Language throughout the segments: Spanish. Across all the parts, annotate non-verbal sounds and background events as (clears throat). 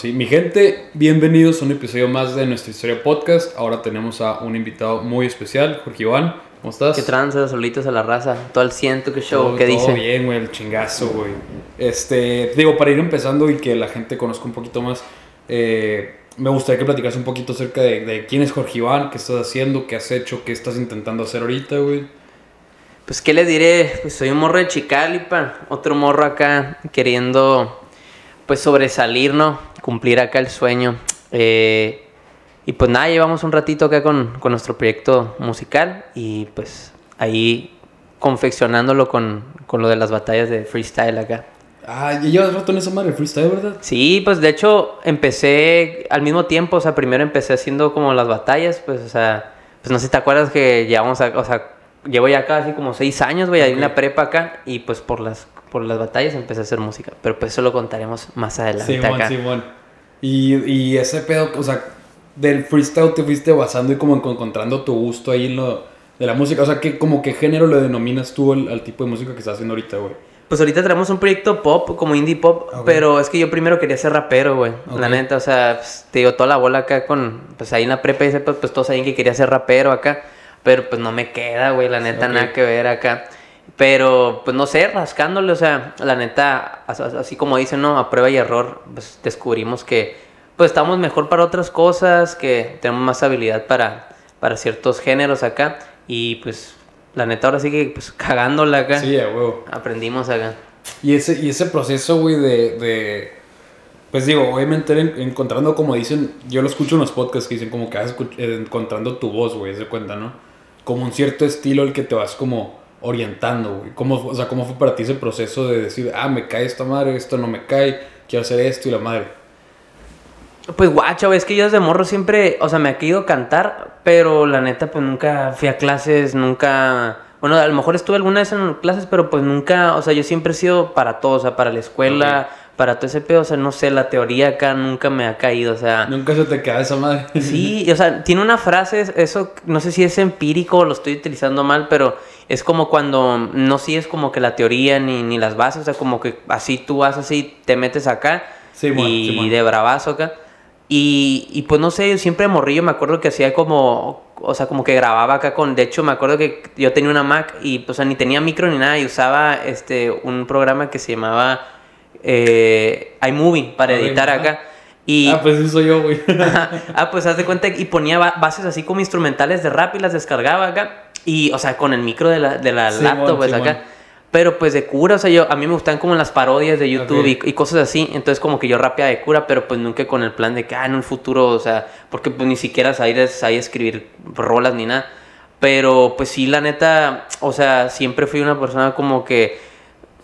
sí. Mi gente, bienvenidos a un episodio más de nuestra historia podcast. Ahora tenemos a un invitado muy especial, Jorge Iván. ¿Cómo estás? ¿Qué tranza, solitos a la raza? Todo el ciento, qué show, Todo- ¿qué todo dice? bien, güey, el chingazo, güey. Este, digo, para ir empezando y que la gente conozca un poquito más, eh, me gustaría que platicaras un poquito acerca de, de quién es Jorge Iván, qué estás haciendo, qué has hecho, qué estás intentando hacer ahorita, güey. Pues, ¿qué les diré? Pues soy un morro de Chicalipa, otro morro acá queriendo, pues, sobresalir, ¿no? Cumplir acá el sueño. Eh, y pues nada, llevamos un ratito acá con, con nuestro proyecto musical y pues ahí confeccionándolo con, con lo de las batallas de freestyle acá. Ah, ya llevas rato en esa madre, freestyle, ¿verdad? Sí, pues de hecho empecé al mismo tiempo, o sea, primero empecé haciendo como las batallas, pues, o sea, pues no sé si te acuerdas que llevamos, a, o sea, llevo ya casi como seis años, güey, ahí en la prepa acá, y pues por las, por las batallas empecé a hacer música, pero pues eso lo contaremos más adelante Simón, acá. Simón. Y, y ese pedo, o sea, del freestyle te fuiste basando y como en- encontrando tu gusto ahí en lo de la música. O sea, que como qué género le denominas tú al, al tipo de música que estás haciendo ahorita, güey. Pues ahorita tenemos un proyecto pop, como indie pop, Ok. pero es que yo primero quería ser rapero, güey. La Ok. neta, o sea, pues, te digo, toda la bola acá con, pues ahí en la prepa, y pues, pues todos sabían que quería ser rapero acá, pero pues no me queda, güey, la neta, Ok. nada que ver acá. Pero, pues no sé, rascándole, o sea, la neta, as- as- así como dicen, ¿no? A prueba y error, pues descubrimos que, pues estamos mejor para otras cosas, que tenemos más habilidad para, para ciertos géneros acá, y pues, la neta, ahora sí que, pues, cagándola acá. Sí, a huevo. Aprendimos acá. Y ese, y ese proceso, güey, de, de... Pues digo, obviamente en- encontrando, como dicen, yo lo escucho en los podcasts que dicen como que vas eh, encontrando tu voz, güey, se cuenta, ¿no? Como un cierto estilo el que te vas como orientando, güey. ¿Cómo, o sea, ¿cómo fue para ti ese proceso de decir, ah, me cae esta madre, esto no me cae, quiero hacer esto y la madre? Pues guacha, güey, es que yo desde morro siempre, o sea, me ha querido cantar, pero la neta, pues nunca fui a clases, nunca... Bueno, a lo mejor estuve alguna vez en clases, pero pues nunca, o sea, yo siempre he sido para todo, o sea, para la escuela, para todo ese pedo, o sea, no sé, la teoría acá nunca me ha caído, o sea... Nunca se te cae esa madre. (laughs) Sí, o sea, tiene una frase, eso no sé si es empírico o lo estoy utilizando mal, pero es como cuando no sigues como que la teoría ni, ni las bases, o sea, como que así tú vas así, te metes acá Simón, y Simón. de bravazo acá. Y, y pues no sé, yo siempre morrillo me acuerdo que hacía como, o sea, como que grababa acá con, de hecho me acuerdo que yo tenía una Mac y, o sea, ni tenía micro ni nada y usaba este, un programa que se llamaba eh, iMovie para editar acá. Y, Ah, pues eso soy yo, güey. (laughs) ah, pues haz de cuenta y ponía ba- bases así como instrumentales de rap y las descargaba acá. Y, o sea, con el micro de la, de la Simón, laptop, pues Simón. acá. Pero pues de cura, o sea, yo, a mí me gustan como las parodias de YouTube Ok. y, y cosas así. Entonces como que yo rapeaba de cura, pero pues nunca con el plan de que, ah, en un futuro, o sea, porque pues ni siquiera sabías ahí escribir rolas ni nada. Pero pues sí, la neta, o sea, siempre fui una persona como que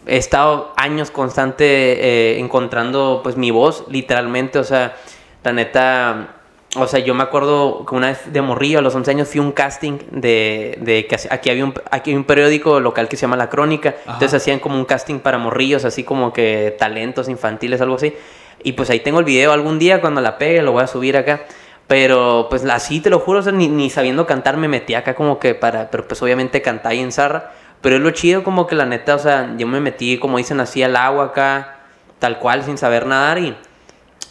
he estado años constante eh, encontrando pues mi voz, literalmente, o sea, la neta, o sea, yo me acuerdo que una vez de morrillo, a los 11 años, fui a un casting de, de que aquí había un, aquí un periódico local que se llama La Crónica, Ajá. entonces hacían como un casting para morrillos, así como que talentos infantiles, algo así, y pues ahí tengo el video algún día, cuando la pegue, lo voy a subir acá. Pero pues así te lo juro, o sea, ni, ni sabiendo cantar me metí acá como que para, pero pues obviamente cantar y en zarra. Pero es lo chido como que la neta, o sea, yo me metí, como dicen así, al agua acá, tal cual, sin saber nadar y,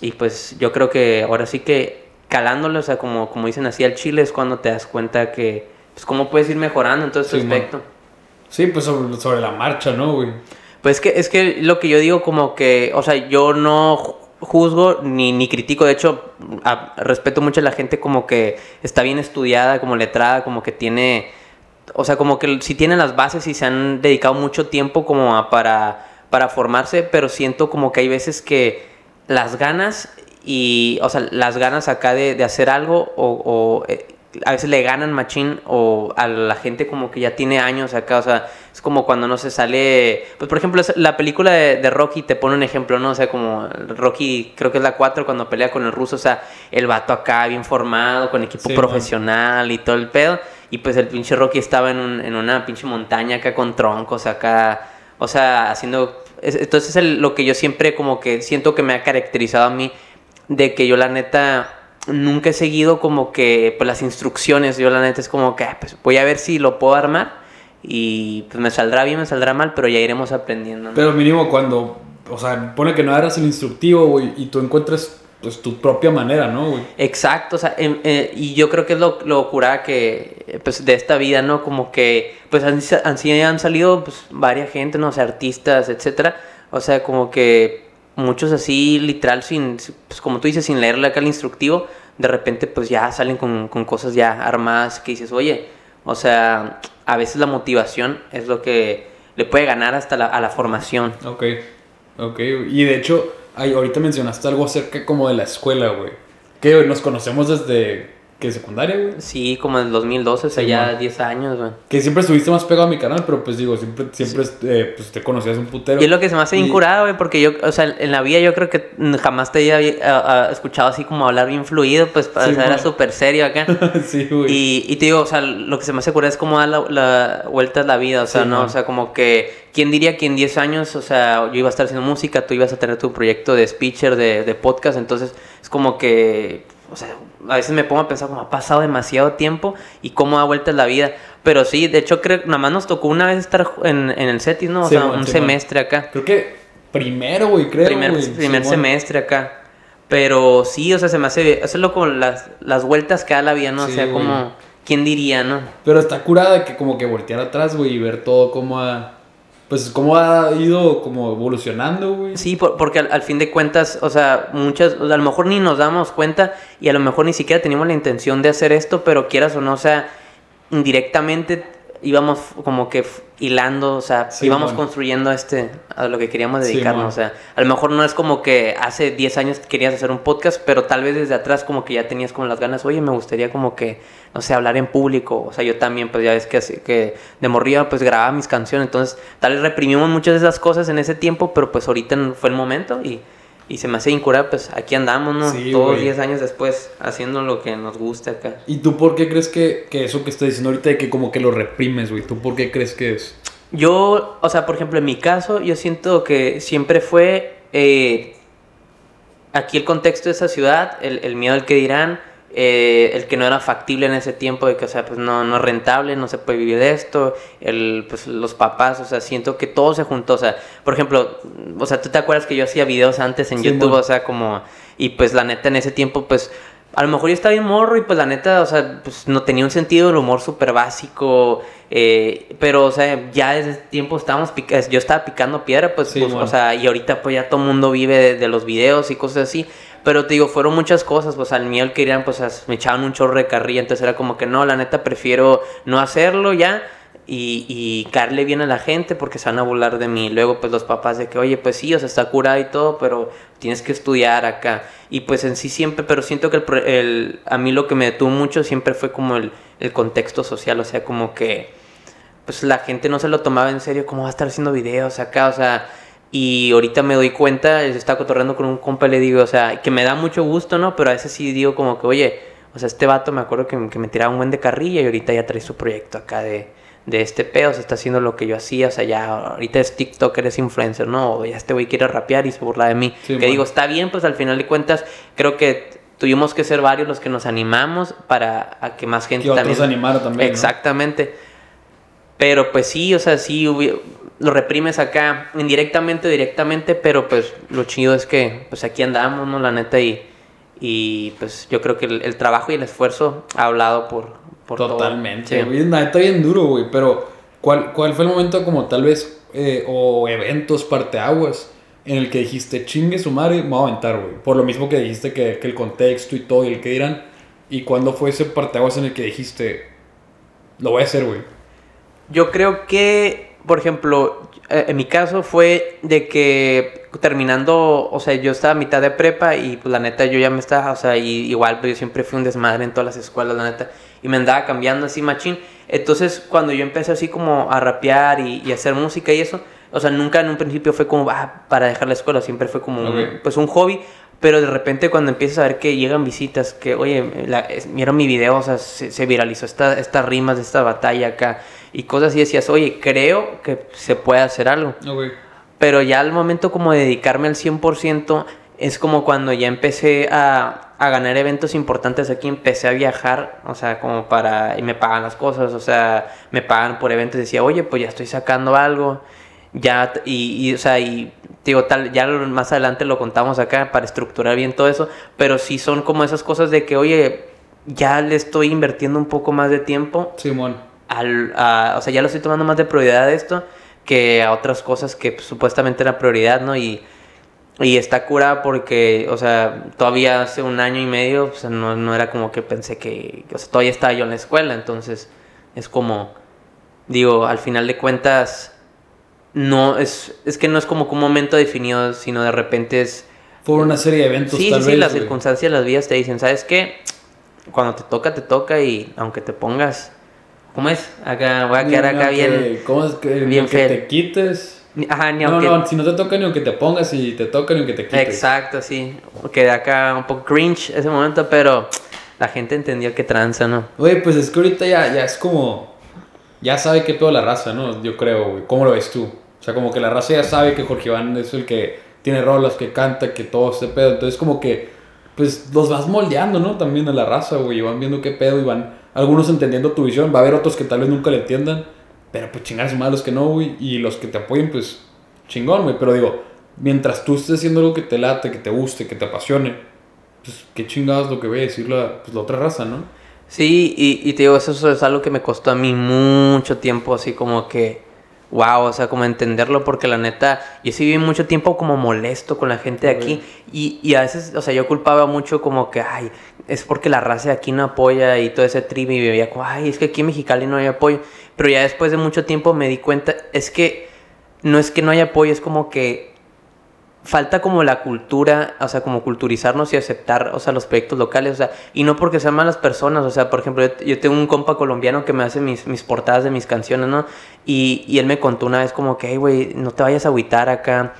y pues yo creo que ahora sí que calándole, o sea, como, como dicen así al chile es cuando te das cuenta que, pues cómo puedes ir mejorando en todo este Sí, man. aspecto. Sí, pues sobre, sobre la marcha, ¿no, güey? Pues es que, es que lo que yo digo como que, o sea, yo no ju- juzgo ni, ni critico, de hecho, a- respeto mucho a la gente como que está bien estudiada, como letrada, como que tiene, o sea, como que si tienen las bases y se han dedicado mucho tiempo como a- para, para formarse, pero siento como que hay veces que las ganas y, o sea, las ganas acá de, de hacer algo o... o, eh, a veces le ganan machín o a la gente como que ya tiene años acá, o sea, es como cuando no se sale, pues por ejemplo, la película de, de Rocky te pone un ejemplo, ¿no? O sea, como Rocky, creo que es la 4 cuando pelea con el ruso, o sea, el vato acá bien formado, con equipo Sí, profesional y todo el pedo, y pues el pinche Rocky estaba en, un- en una pinche montaña acá con troncos acá, o sea, haciendo, es- entonces es el- lo que yo siempre como que siento que me ha caracterizado a mí, de que yo la neta nunca he seguido como que pues, las instrucciones. Yo la neta es como que ah, pues, voy a ver si lo puedo armar y pues me saldrá bien, me saldrá mal, pero ya iremos aprendiendo. Pero mínimo cuando, o sea, pone que no agarras el instructivo, y tú encuentras pues, tu propia manera, ¿no, güey? Exacto, o sea, em, eh, y yo creo que es lo, lo cura que, pues, de esta vida, ¿no? Como que, pues, han, han, han salido, pues, varias gente, ¿no? O sea, artistas, etcétera. O sea, como que muchos así, literal, sin, pues, como tú dices, sin leerle acá el instructivo, de repente, pues, ya salen con, con cosas ya armadas que dices, oye, o sea, a veces la motivación es lo que le puede ganar hasta la, a la formación. Ok, ok. Y de hecho, ay, ahorita mencionaste algo acerca como de la escuela, güey. Que nos conocemos desde ¿Qué secundaria, güey? Sí, como en el 2012, o sea, ya 10 años, güey. Que siempre estuviste más pegado a mi canal, pero pues digo, siempre, siempre eh, pues, te conocías un putero. Y es lo que se me hace incurado, güey, porque yo, o sea, en la vida yo creo que jamás te había escuchado así como hablar bien fluido, pues, para sí, era súper serio acá. (laughs) sí, güey. Y, y, te digo, o sea, lo que se me hace curado es cómo da la, vuelta a la vida, o sea, ¿no? O sea, como que, ¿quién diría que en 10 años, o sea, yo iba a estar haciendo música, tú ibas a tener tu proyecto de speecher, de, de podcast, entonces es como que, o sea a veces me pongo a pensar como ha pasado demasiado tiempo y cómo da vueltas la vida. Pero sí, de hecho creo que nada más nos tocó una vez estar en, en el CETIS, ¿no? O sea, un semestre acá. Creo que primero, güey, creo. Primer, primer semestre acá. Pero sí, o sea, se me hace hacerlo con las, las vueltas que da la vida, ¿no? o sea, como, ¿quién diría, no? Pero está curada que como que voltear atrás, güey, y ver todo cómo ha pues cómo ha ido como evolucionando, güey. Sí, porque al, fin de cuentas, o sea, muchas, a lo mejor ni nos damos cuenta y a lo mejor ni siquiera teníamos la intención de hacer esto, pero quieras o no, o sea, indirectamente íbamos como que hilando, o sea, íbamos construyendo este, a lo que queríamos dedicarnos, o sea, a lo mejor no es como que hace 10 años querías hacer un podcast, pero tal vez desde atrás como que ya tenías como las ganas, oye, me gustaría como que, no sé, hablar en público, o sea, yo también, pues ya ves que, que de morría, pues grababa mis canciones, entonces tal vez reprimimos muchas de esas cosas en ese tiempo, pero pues ahorita fue el momento y y se me hace incurar, pues aquí andamos, ¿no? Todos 10 años después haciendo lo que nos gusta acá. ¿Y tú por qué crees que, que eso que estás diciendo ahorita de que como que lo reprimes, güey? ¿Tú por qué crees que es? Yo, o sea, por ejemplo, en mi caso, yo siento que siempre fue eh, aquí el contexto de esa ciudad, el, el miedo al que dirán, eh, el que no era factible en ese tiempo, de que, o sea, pues no, no es rentable, no se puede vivir de esto, el, pues los papás, o sea, siento que todo se juntó, o sea, por ejemplo, o sea, tú te acuerdas que yo hacía videos antes en YouTube, o sea, como, y pues la neta en ese tiempo, pues, a lo mejor yo estaba bien morro y pues la neta, o sea, pues no tenía un sentido del humor súper básico, eh, pero, o sea, ya desde ese tiempo estábamos, yo estaba picando piedra, pues, pues o sea, y ahorita pues ya todo el mundo vive de, de, los videos y cosas así, pero te digo, fueron muchas cosas, pues al miedo que irían, pues me echaban un chorro de carrilla, entonces era como que no, la neta prefiero no hacerlo ya y, y caerle bien a la gente porque se van a burlar de mí. Luego pues los papás de que, oye, pues sí, o sea, está curado y todo, pero tienes que estudiar acá. Y pues en sí siempre, pero siento que el, el a mí lo que me detuvo mucho siempre fue como el, el contexto social, o sea, como que pues la gente no se lo tomaba en serio, cómo va a estar haciendo videos acá, o sea y ahorita me doy cuenta, se está cotorreando con un compa y le digo, o sea, que me da mucho gusto, ¿no? Pero a veces sí digo como que, oye, o sea, este vato me acuerdo que, que me tiraba un buen de carrilla y ahorita ya trae su proyecto acá de, de este pedo, se está haciendo lo que yo hacía, o sea, ya ahorita es TikToker, es influencer, ¿no? O ya este güey quiere rapear y se burla de mí. que digo, está bien, pues al final de cuentas, creo que tuvimos que ser varios los que nos animamos para a que más gente que también. animara también. Exactamente. Pero pues sí, o sea, sí lo reprimes acá indirectamente o directamente, pero pues lo chido es que pues aquí andamos, ¿no? La neta y, y pues yo creo que el, trabajo y el esfuerzo ha hablado por, por Totalmente, todo. Sí. neta bien duro, güey, pero ¿cuál, ¿cuál fue el momento como tal vez eh, o eventos parteaguas en el que dijiste chingue su madre, me voy a aventar, güey? Por lo mismo que dijiste que, que el contexto y todo y el que dirán, ¿y cuándo fue ese parteaguas en el que dijiste lo voy a hacer, güey? Yo creo que por ejemplo, eh, en mi caso fue de que terminando, o sea, yo estaba a mitad de prepa y pues la neta yo ya me estaba, o sea, y, igual pues yo siempre fui un desmadre en todas las escuelas, la neta, y me andaba cambiando así machín. Entonces, cuando yo empecé así como a rapear y, hacer música y eso, o sea, nunca en un principio fue como, ah, para dejar la escuela, siempre fue como, pues un hobby, pero de repente cuando empiezas a ver que llegan visitas, que, oye, la, vieron mi video, o sea, se, viralizó esta, estas rimas de esta batalla acá y cosas así, decías, oye, creo que se puede hacer algo. Pero ya al momento como de dedicarme al 100%, es como cuando ya empecé a, a, ganar eventos importantes aquí, empecé a viajar, o sea, como para, y me pagan las cosas, o sea, me pagan por eventos, decía, oye, pues ya estoy sacando algo, ya, y, y o sea, y digo, tal, ya más adelante lo contamos acá para estructurar bien todo eso, pero sí son como esas cosas de que, oye, ya le estoy invirtiendo un poco más de tiempo. Simón. Al, o sea, ya lo estoy tomando más de prioridad a esto que a otras cosas que pues, supuestamente era prioridad, ¿no? Y, y está cura porque, o sea, todavía hace un año y medio, o sea, no, no era como que pensé que, o sea, todavía estaba yo en la escuela, entonces es como, digo, al final de cuentas, no, es, es que no es como que un momento definido, sino de repente es... Por una serie de eventos, sí, tal sí, Sí, las circunstancias, las vías te dicen, ¿sabes qué? Cuando te toca, te toca y aunque te pongas... ¿Cómo es? Acá voy a quedar acá bien... ¿Cómo es que, bien que te quites? Ajá, ni aunque... No, no, si no te toca ni aunque te pongas y te toca ni aunque te quites. Exacto, sí. Quedé acá un poco cringe ese momento, pero la gente entendió que tranza, ¿no? Güey, pues es que ahorita ya, ya es como... Ya sabe qué pedo la raza, ¿no? Yo creo, güey. ¿Cómo lo ves tú? O sea, como que la raza ya sabe que Jorge Iván es el que tiene rolas, que canta, que todo ese pedo. Entonces como que, pues los vas moldeando, ¿no? También a la raza, güey. Y van viendo qué pedo y van algunos entendiendo tu visión. Va a haber otros que tal vez nunca le entiendan. Pero pues chingar más los que no, güey. Y los que te apoyen, pues chingón, güey. Pero digo, mientras tú estés haciendo algo que te late, que te guste, que te apasione, pues qué chingados lo que ve decir la, pues, la otra raza, ¿no? Sí, y, y te digo, eso es algo que me costó a mí mucho tiempo, así como que wow, o sea, como entenderlo, porque la neta, yo sí viví mucho tiempo como molesto con la gente de aquí y, y, a veces, o sea, yo culpaba mucho como que, ay, es porque la raza de aquí no apoya y todo ese trip y veía como, ay, es que aquí en Mexicali no hay apoyo, pero ya después de mucho tiempo me di cuenta, es que no es que no haya apoyo, es como que falta como la cultura, o sea, como culturizarnos y aceptar, o sea, los proyectos locales, o sea, y no porque sean malas personas, o sea, por ejemplo, yo, tengo un compa colombiano que me hace mis, mis portadas de mis canciones, ¿no? Y, y él me contó una vez como que, hey, güey, no te vayas a agüitar acá,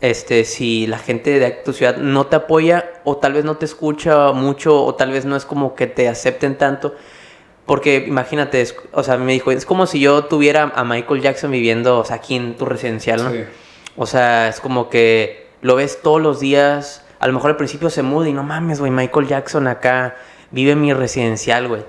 este, si la gente de tu ciudad no te apoya, o tal vez no te escucha mucho, o tal vez no es como que te acepten tanto, porque imagínate, o sea, me dijo, es como si yo tuviera a Michael Jackson viviendo, o sea, aquí en tu residencial, ¿no? Sí. O sea, es como que lo ves todos los días. A lo mejor al principio se muda y no mames, güey, Michael Jackson acá vive en mi residencial, güey.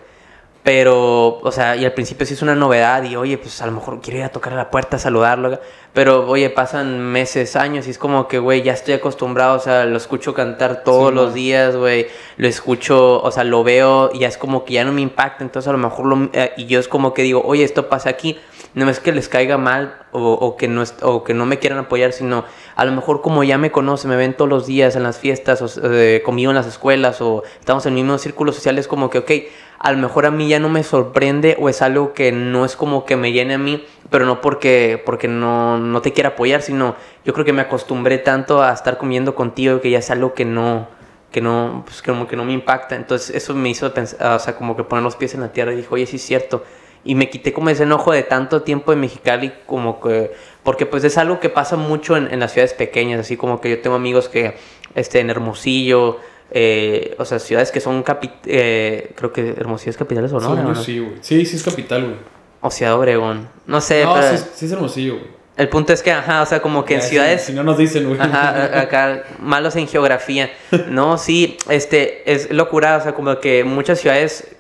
Pero, o sea, y al principio sí es una novedad y, oye, pues a lo mejor quiero ir a tocar a la puerta, a saludarlo. Pero, oye, pasan meses, años y es como que, güey, ya estoy acostumbrado, o sea, lo escucho cantar todos los días, güey. Lo escucho, o sea, lo veo y ya es como que ya no me impacta. Entonces, a lo mejor, lo, eh, y yo es como que digo, oye, esto pasa aquí no es que les caiga mal o, que no, o que no me quieran apoyar, sino a lo mejor como ya me conocen, me ven todos los días en las fiestas, o eh, conmigo en las escuelas, o estamos en el mismo círculo social, es como que, ok, a lo mejor a mí ya no me sorprende o es algo que no es como que me llene a mí, pero no porque, porque no, no te quiera apoyar, sino yo creo que me acostumbré tanto a estar comiendo contigo que ya es algo que no que no, pues como que no me impacta. Entonces eso me hizo pensar, o sea, como que poner los pies en la tierra y dijo, oye, sí es cierto, y me quité como ese enojo de tanto tiempo en Mexicali como que porque pues es algo que pasa mucho en, las ciudades pequeñas así como que yo tengo amigos que este en Hermosillo eh, o sea ciudades que son eh, creo que Hermosillo es capital o no, sí güey. Sí sí es capital güey. O Ciudad Obregón. No sé no sí, sí, es Hermosillo güey. el punto es que, ajá, o sea, como que en ciudades... Si, no nos dicen, güey. Ajá, (laughs) acá, malos en geografía. No, sí, este, es locura, o sea, como que muchas ciudades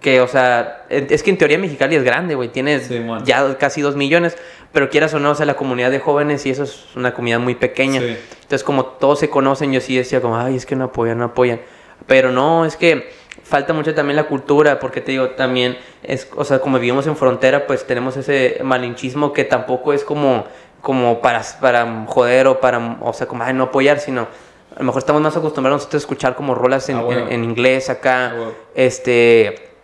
que, o sea, es que en teoría Mexicali es grande, güey, tiene ya casi dos millones, pero quieras o no, o sea, la comunidad de jóvenes y eso es una comunidad muy pequeña. Entonces, como todos se conocen, yo sí decía como, ay, es que no apoyan, no apoyan. Pero no, es que falta mucho también la cultura, porque te digo, también es, o sea, como vivimos en frontera, pues tenemos ese malinchismo que tampoco es como, como para, para joder o para, o sea, como, ay, no apoyar, sino a lo mejor estamos más acostumbrados a escuchar como rolas en, ah, en, inglés acá, ah, este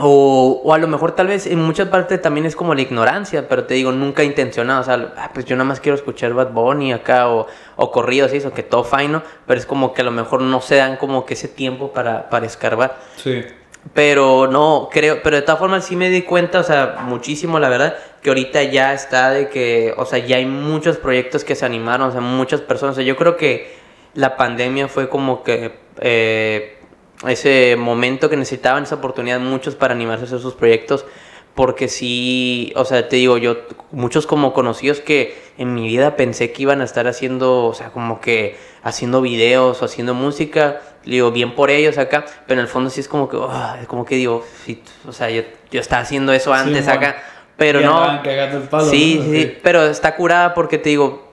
o, o, a lo mejor tal vez en muchas partes también es como la ignorancia, pero te digo, nunca intencionado. O sea, ah, pues yo nada más quiero escuchar Bad Bunny acá o, o corridos y eso, que todo fine, ¿no? Pero es como que a lo mejor no se dan como que ese tiempo para, para escarbar. Sí. Pero no, creo, pero de todas formas sí me di cuenta, o sea, muchísimo la verdad, que ahorita ya está de que, o sea, ya hay muchos proyectos que se animaron, o sea, muchas personas. O sea, yo creo que la pandemia fue como que... Eh, ese momento que necesitaban, esa oportunidad muchos para animarse a hacer sus proyectos. Porque sí, o sea, te digo, yo, muchos como conocidos que en mi vida pensé que iban a estar haciendo, o sea, como que haciendo videos o haciendo música, digo, bien por ellos acá, pero en el fondo sí es como que, oh, como que digo, sí, o sea, yo, yo estaba haciendo eso antes acá, pero no. El palo, sí, sí, pero está curada porque te digo,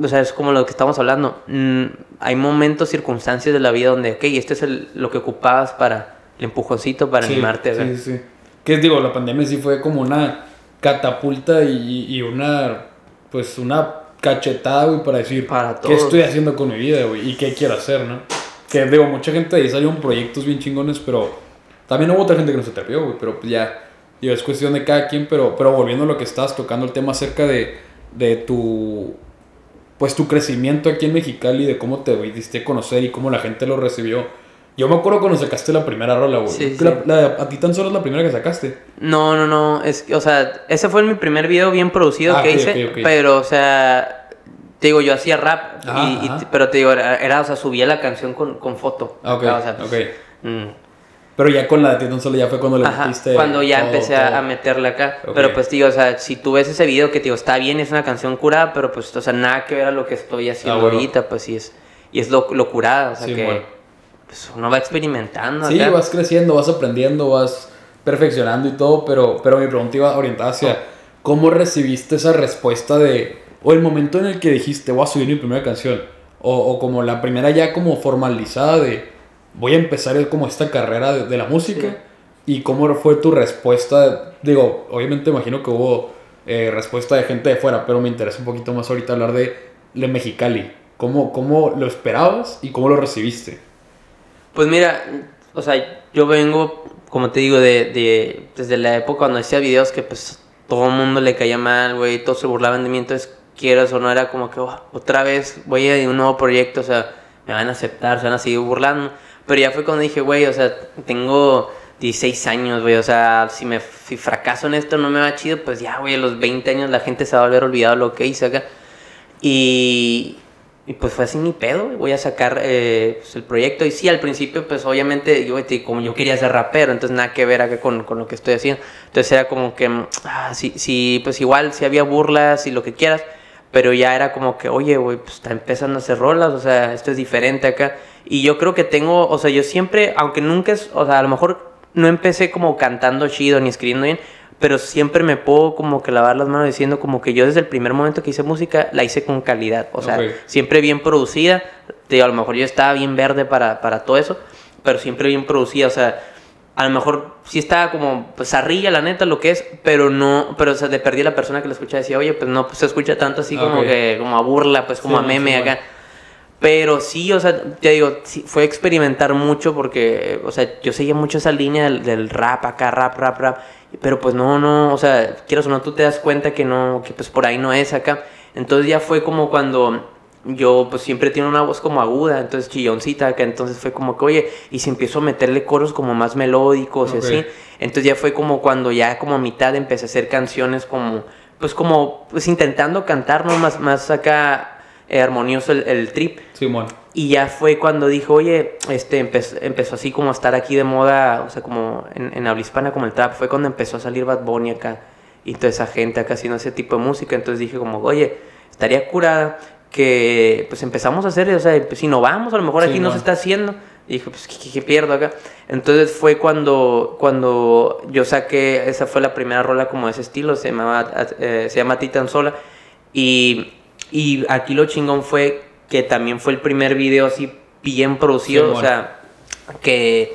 o sea, es como lo que estamos hablando. Mm, hay momentos, circunstancias de la vida donde, ok, este es el, lo que ocupabas para el empujoncito para animarte a Sí, sí. Que digo, la pandemia sí fue como una catapulta y, y una, pues una cachetada, güey, para decir, Para ¿qué estoy haciendo con mi vida, güey? Y qué quiero hacer, ¿no? Que digo, mucha gente ahí salieron proyectos bien chingones, pero también hubo otra gente que no se atrevió, güey, pero ya, digo, es cuestión de cada quien, pero, pero volviendo a lo que estabas tocando, el tema acerca de, de tu, pues tu crecimiento aquí en Mexicali, de cómo te diste a conocer y cómo la gente lo recibió. Yo me acuerdo cuando sacaste la primera rola, güey. Sí, la- la- a ti tan solo es la primera que sacaste. No, no, no. Es, o sea, ese fue mi primer video bien producido Ah, que hice. ok, ok. Pero, o sea, te digo, yo hacía rap. Ajá, y, y- pero te digo, era, era, o sea, subía la canción con, con foto. Ah, ok, o sea, ok. mm, Pero ya con la de ti tan solo ya fue cuando le Ajá, metiste. cuando ya todo, empecé a- todo. a meterle acá. Pero pues, tío, o sea, si tú ves ese video que, tío, está bien, es una canción curada, pero pues, o sea, nada que ver a lo que estoy haciendo Ah, ahorita, pues sí es. Y es lo, lo curada, o sea, Sí, que bueno. pues, uno va experimentando Sí, acá. vas creciendo, vas aprendiendo, vas perfeccionando y todo, pero, pero mi pregunta iba orientada hacia cómo recibiste esa respuesta de, o el momento en el que dijiste, voy a subir mi primera canción, o, o como la primera ya como formalizada de, voy a empezar como esta carrera de, de la música, y cómo fue tu respuesta, digo, obviamente imagino que hubo eh, respuesta de gente de fuera, pero me interesa un poquito más ahorita hablar de, de Mexicali, ¿Cómo, ¿cómo lo esperabas y cómo lo recibiste? Pues mira, o sea, yo vengo, como te digo, de, de desde la época cuando hacía videos que pues todo el mundo le caía mal, güey, todos se burlaban de mí, entonces quieras o no era como que "Oh, otra vez voy a un nuevo proyecto, o sea, me van a aceptar, se van a seguir burlando. Pero ya fue cuando dije, güey, o sea, tengo 16 años, güey, o sea, si me si fracaso en esto no me va chido, pues ya, güey, a los 20 años la gente se va a volver olvidado lo que hice acá. Y, y pues fue así mi pedo, voy a sacar eh, pues, el proyecto. Y sí, al principio, pues obviamente, yo, como yo quería ser rapero, entonces nada que ver acá con, con lo que estoy haciendo. Entonces era como que, mm, ah, sí, pues igual, si había burlas y lo que quieras, pero ya era como que, oye, güey, pues está empezando a hacer rolas, o sea, esto es diferente acá. Y yo creo que tengo, o sea, yo siempre, aunque nunca es, o sea, a lo mejor no empecé como cantando chido ni escribiendo bien, pero siempre me puedo como que lavar las manos diciendo como que yo desde el primer momento que hice música la hice con calidad, o sea, Ok. siempre bien producida, te digo, a lo mejor yo estaba bien verde para, para todo eso, pero siempre bien producida, o sea, a lo mejor sí estaba como pues arrilla la neta lo que es, pero no, pero o sea, de perdí la persona que lo escucha decía, oye, pues no pues, se escucha tanto así como que como a burla, pues como Sí, a meme sí, acá. bueno. Pero sí, o sea, te digo, sí, fue experimentar mucho porque, o sea, yo seguía mucho esa línea del, del rap acá, rap, rap, rap. Pero pues no, no, o sea, quieras o no, tú te das cuenta que no, que pues por ahí no es acá. Entonces ya fue como cuando yo pues siempre tiene una voz como aguda, entonces chilloncita acá, entonces fue como que, oye, y si empiezo a meterle coros como más melódicos y así. Entonces ya fue como cuando ya como a mitad empecé a hacer canciones como, pues como, pues intentando cantar, ¿no? Más, más acá eh, armonioso el, el trip. Simón. Y ya fue cuando dijo, oye, este empezó, empezó así como a estar aquí de moda, o sea, como en, en habla hispana, como el trap. Fue cuando empezó a salir Bad Bunny acá y toda esa gente acá haciendo ese tipo de música. Entonces dije como, oye, estaría curada que pues empezamos a hacer, o sea, pues innovamos, a lo mejor aquí no se está haciendo. Y dije, pues, ¿qué, pierdo acá? Entonces fue cuando, cuando yo saqué, esa fue la primera rola como de ese estilo, se, llamaba, eh, se llama Titan Sola. Y, y aquí lo chingón fue que también fue el primer video así bien producido, o sea, que,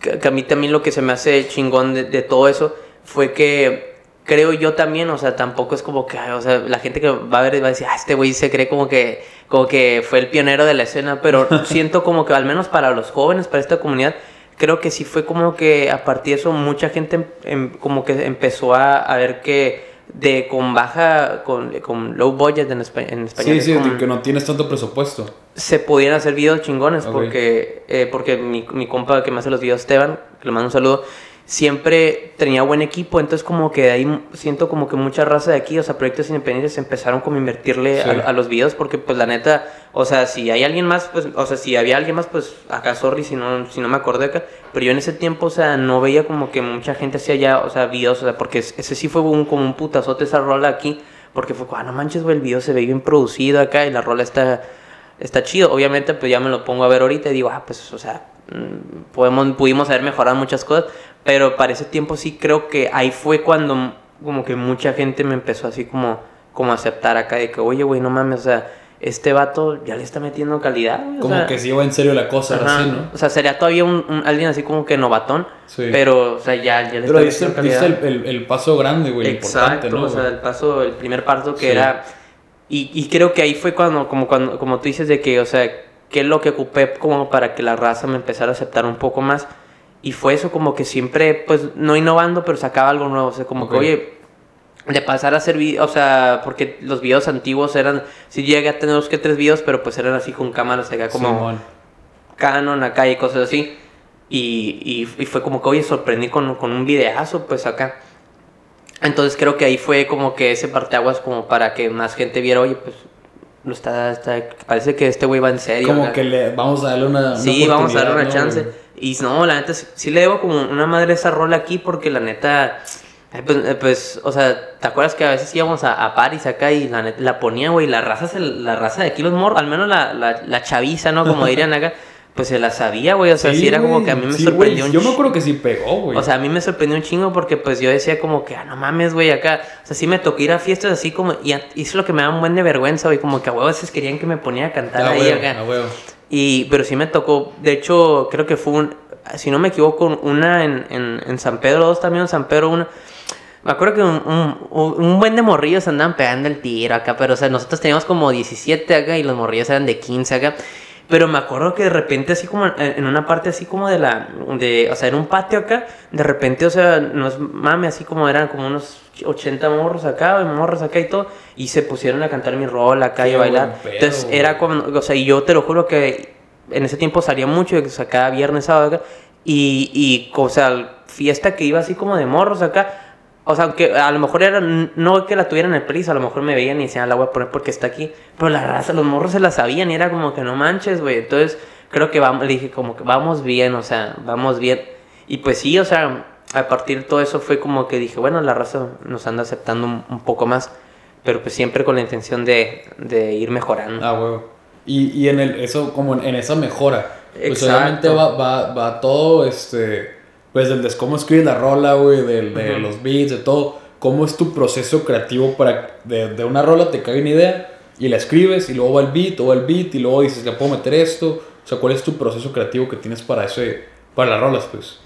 que, que a mí también lo que se me hace chingón de, de todo eso fue que creo yo también, o sea, tampoco es como que, o sea, la gente que va a ver va a decir, ah, este güey se cree como que, como que fue el pionero de la escena, pero (laughs) siento como que al menos para los jóvenes, para esta comunidad, creo que sí fue como que a partir de eso mucha gente em- em- como que empezó a, a ver que de con baja, con, con low budget en, espa- en español, Sí, sí, que no tienes tanto presupuesto. se podían hacer videos chingones porque, eh, porque mi, mi compa que me hace los videos, Esteban, que le mando un saludo, siempre tenía buen equipo, entonces como que de ahí siento como que mucha raza de aquí, o sea, proyectos independientes empezaron como a invertirle Sí. a, a los videos porque pues la neta, o sea, si hay alguien más, pues, o sea, si había alguien más, pues acá sorry si no, si no me acordé acá, pero yo en ese tiempo, o sea, no veía como que mucha gente hacía ya, o sea, videos, o sea, porque ese sí fue un, como un putazote esa rola aquí, porque fue, ah, no manches, güey, el video se ve bien producido acá y la rola está está chido. Obviamente, pues ya me lo pongo a ver ahorita y digo, ah, pues, o sea, mm, podemos, pudimos haber mejorado muchas cosas, pero para ese tiempo sí creo que ahí fue cuando como que mucha gente me empezó así como, como a aceptar acá de que, oye, güey, no mames, o sea, este vato ya le está metiendo calidad, o Como sea, que se lleva en serio la cosa, ajá. ¿no? O sea, sería todavía un, un- alguien así como que novatón, Sí. pero, o sea, ya, ya le Pero está metiendo calidad. el, el- el paso grande, güey, importante, Exacto, ¿no? o sea, el paso, el primer paso que Sí. era... Y, y creo que ahí fue cuando, como, cuando, como tú dices, de que, o sea, qué es lo que ocupé como para que la raza me empezara a aceptar un poco más. Y fue eso como que siempre, pues, no innovando, pero sacaba algo nuevo. O sea, como que, oye, de pasar a hacer videos, o sea, porque los videos antiguos eran, sí llegué a tener dos que tres videos, pero pues eran así con cámaras acá como. Canon acá y cosas así. Y, y, y fue como que, oye, sorprendí con, con un videazo, pues acá. Entonces creo que ahí fue como que ese parteaguas como para que más gente viera, oye, pues, lo está, está- parece que este güey va en serio. Como acá". que le vamos a darle una, una Sí, vamos a darle una oportunidad, ¿no, chance. Y no, la neta, sí, sí le debo como una madre esa rola aquí porque la neta, pues, eh, pues, o sea, ¿te acuerdas que a veces íbamos a, a París acá y la neta la ponía, güey? La raza, se- la raza de aquí, los morros, al menos la, la, la chaviza, ¿no? Como dirían acá, (laughs) pues se la sabía, güey. O sea, sí, era como que a mí me Sí, sorprendió un Yo me acuerdo que sí pegó, güey. o sea, a mí me sorprendió un chingo porque pues yo decía como que, ah, no mames, güey, acá. O sea, sí me tocó ir a fiestas así como, y, es lo que me da un buen de vergüenza, güey, como que a veces querían que me ponía a cantar Ah, ahí huevo, acá. ah. Y, pero sí me tocó, de hecho, creo que fue un, si no me equivoco, una en, en, en San Pedro, dos también en San Pedro, una. Me acuerdo que un, un, un buen de morrillos andaban pegando el tiro acá, pero o sea, nosotros teníamos como 17 acá y los morrillos eran de 15 acá. Pero me acuerdo que de repente así como en, una parte así como de la, de, o sea, en un patio acá, de repente, o sea, no es mame, así como eran como unos 80 morros acá, morros acá y todo, y se pusieron a cantar mi rol acá y Qué a bailar. pedo, Entonces güey. era como, o sea, y yo te lo juro que en ese tiempo salía mucho, o sea, cada viernes, sábado acá, y, y, o sea, fiesta que iba así como de morros acá, o sea, aunque a lo mejor era, no que la tuvieran en el piso, a lo mejor me veían y decían, "Ah, la voy a poner porque está aquí, pero la raza, los morros se la sabían y era como que no manches, güey, entonces creo que vamos, le dije como que vamos bien, o sea, vamos bien, y pues sí, o sea, a partir de todo eso fue como que dije, bueno, la raza nos anda aceptando un, un poco más, pero pues siempre con la intención de, de ir mejorando. Ah, huevo. Y, y en el, eso, como en, en esa mejora. Pues Exacto. obviamente va, va, va todo, este, pues del de cómo escribes la rola, güey, del- de los beats, de todo. ¿Cómo es tu proceso creativo para, de, de una rola te cae una idea y la escribes y luego va el beat, o va el beat y luego dices, le puedo meter esto? O sea, ¿cuál es tu proceso creativo que tienes para ese, para las rolas, pues?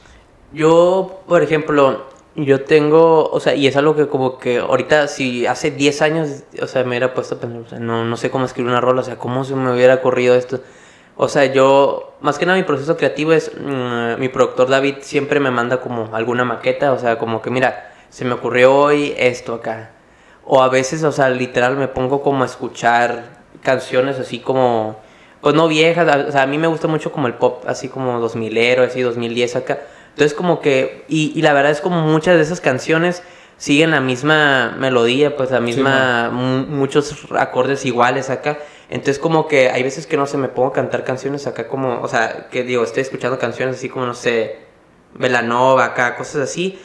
Yo, por ejemplo, yo tengo, o sea, y es algo que como que ahorita, si hace 10 años, o sea, me hubiera puesto a pensar, o sea, no, no sé cómo escribir una rola, o sea, cómo se me hubiera ocurrido esto. O sea, yo, más que nada mi proceso creativo es, mm, mi productor David siempre me manda como alguna maqueta, o sea, como que mira, se me ocurrió hoy esto acá. O a veces, o sea, literal me pongo como a escuchar canciones así como, pues no viejas, o sea, a mí me gusta mucho como el pop, así como 2000ero, así 2010 acá. Entonces como que, y, y la verdad es como muchas de esas canciones siguen la misma melodía, pues la misma, mu- muchos acordes iguales acá. Entonces como que hay veces que no sé, me pongo a cantar canciones acá como, o sea, que digo, estoy escuchando canciones así como, no sé, Velanova acá, cosas así.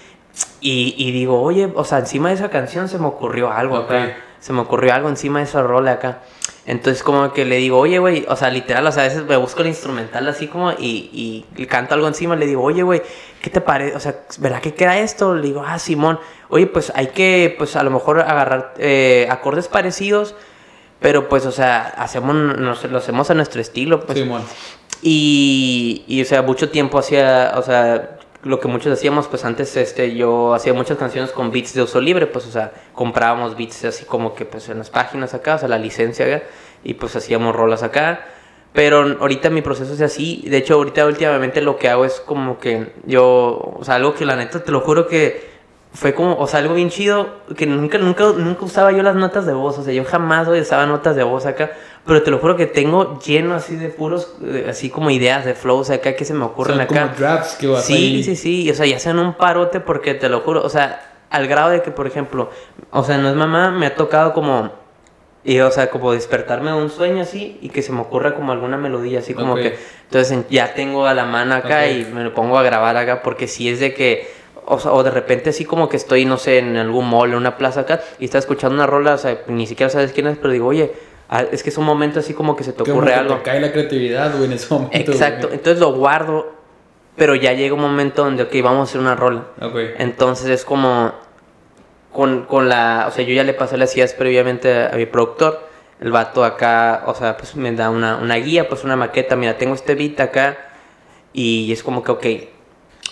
Y, y digo, oye, o sea, encima de esa canción se me ocurrió algo acá. Se me ocurrió algo encima de esa rola acá. Entonces como que le digo, oye, güey, o sea, literal, o sea, a veces me busco el instrumental así como y, y, canto algo encima, le digo, oye, güey, ¿qué te parece? O sea, ¿verdad que queda esto? Le digo, ah, Simón, oye, pues hay que, pues a lo mejor agarrar eh, acordes parecidos, pero pues, o sea, hacemos, nos, lo hacemos a nuestro estilo, pues. Simón. Y, y, o sea, mucho tiempo hacía, o sea, lo que muchos hacíamos, pues antes este, yo hacía muchas canciones con beats de uso libre, pues, o sea, comprábamos beats así como que, pues, en las páginas acá, o sea, la licencia acá, y pues hacíamos rolas acá. Pero ahorita mi proceso es así, de hecho, ahorita últimamente lo que hago es como que yo, o sea, algo que la neta, te lo juro que fue como, o sea, algo bien chido, que nunca, nunca, nunca usaba yo las notas de voz, o sea, yo jamás usaba notas de voz acá, pero te lo juro que tengo lleno así de puros, así como ideas de flows acá que se me ocurren Son acá. como drafts que vas Sí, ahí. sí, sí, o sea, ya sean un parote porque te lo juro, o sea, al grado de que, por ejemplo, o sea, no es mamá, me ha tocado como, y, o sea, como despertarme de un sueño así y que se me ocurra como alguna melodía así como que, entonces en- ya tengo a la mano acá y me lo pongo a grabar acá porque si es de que, o, sea, o de repente así como que estoy, no sé, en algún mall, en una plaza acá y está escuchando una rola, o sea, ni siquiera sabes quién es, pero digo, oye, ah, es que es un momento así como que se te Como ocurre que algo. Te cae la creatividad, güey, en ese momento. Exacto, güey. entonces lo guardo, pero ya llega un momento donde, ok, vamos a hacer una rola. Entonces es como con, con la, o sea, yo ya le pasé las ideas previamente a, a mi productor. el vato acá, o sea, pues me da una, una guía, pues una maqueta, mira, tengo este beat acá y es como que, ok.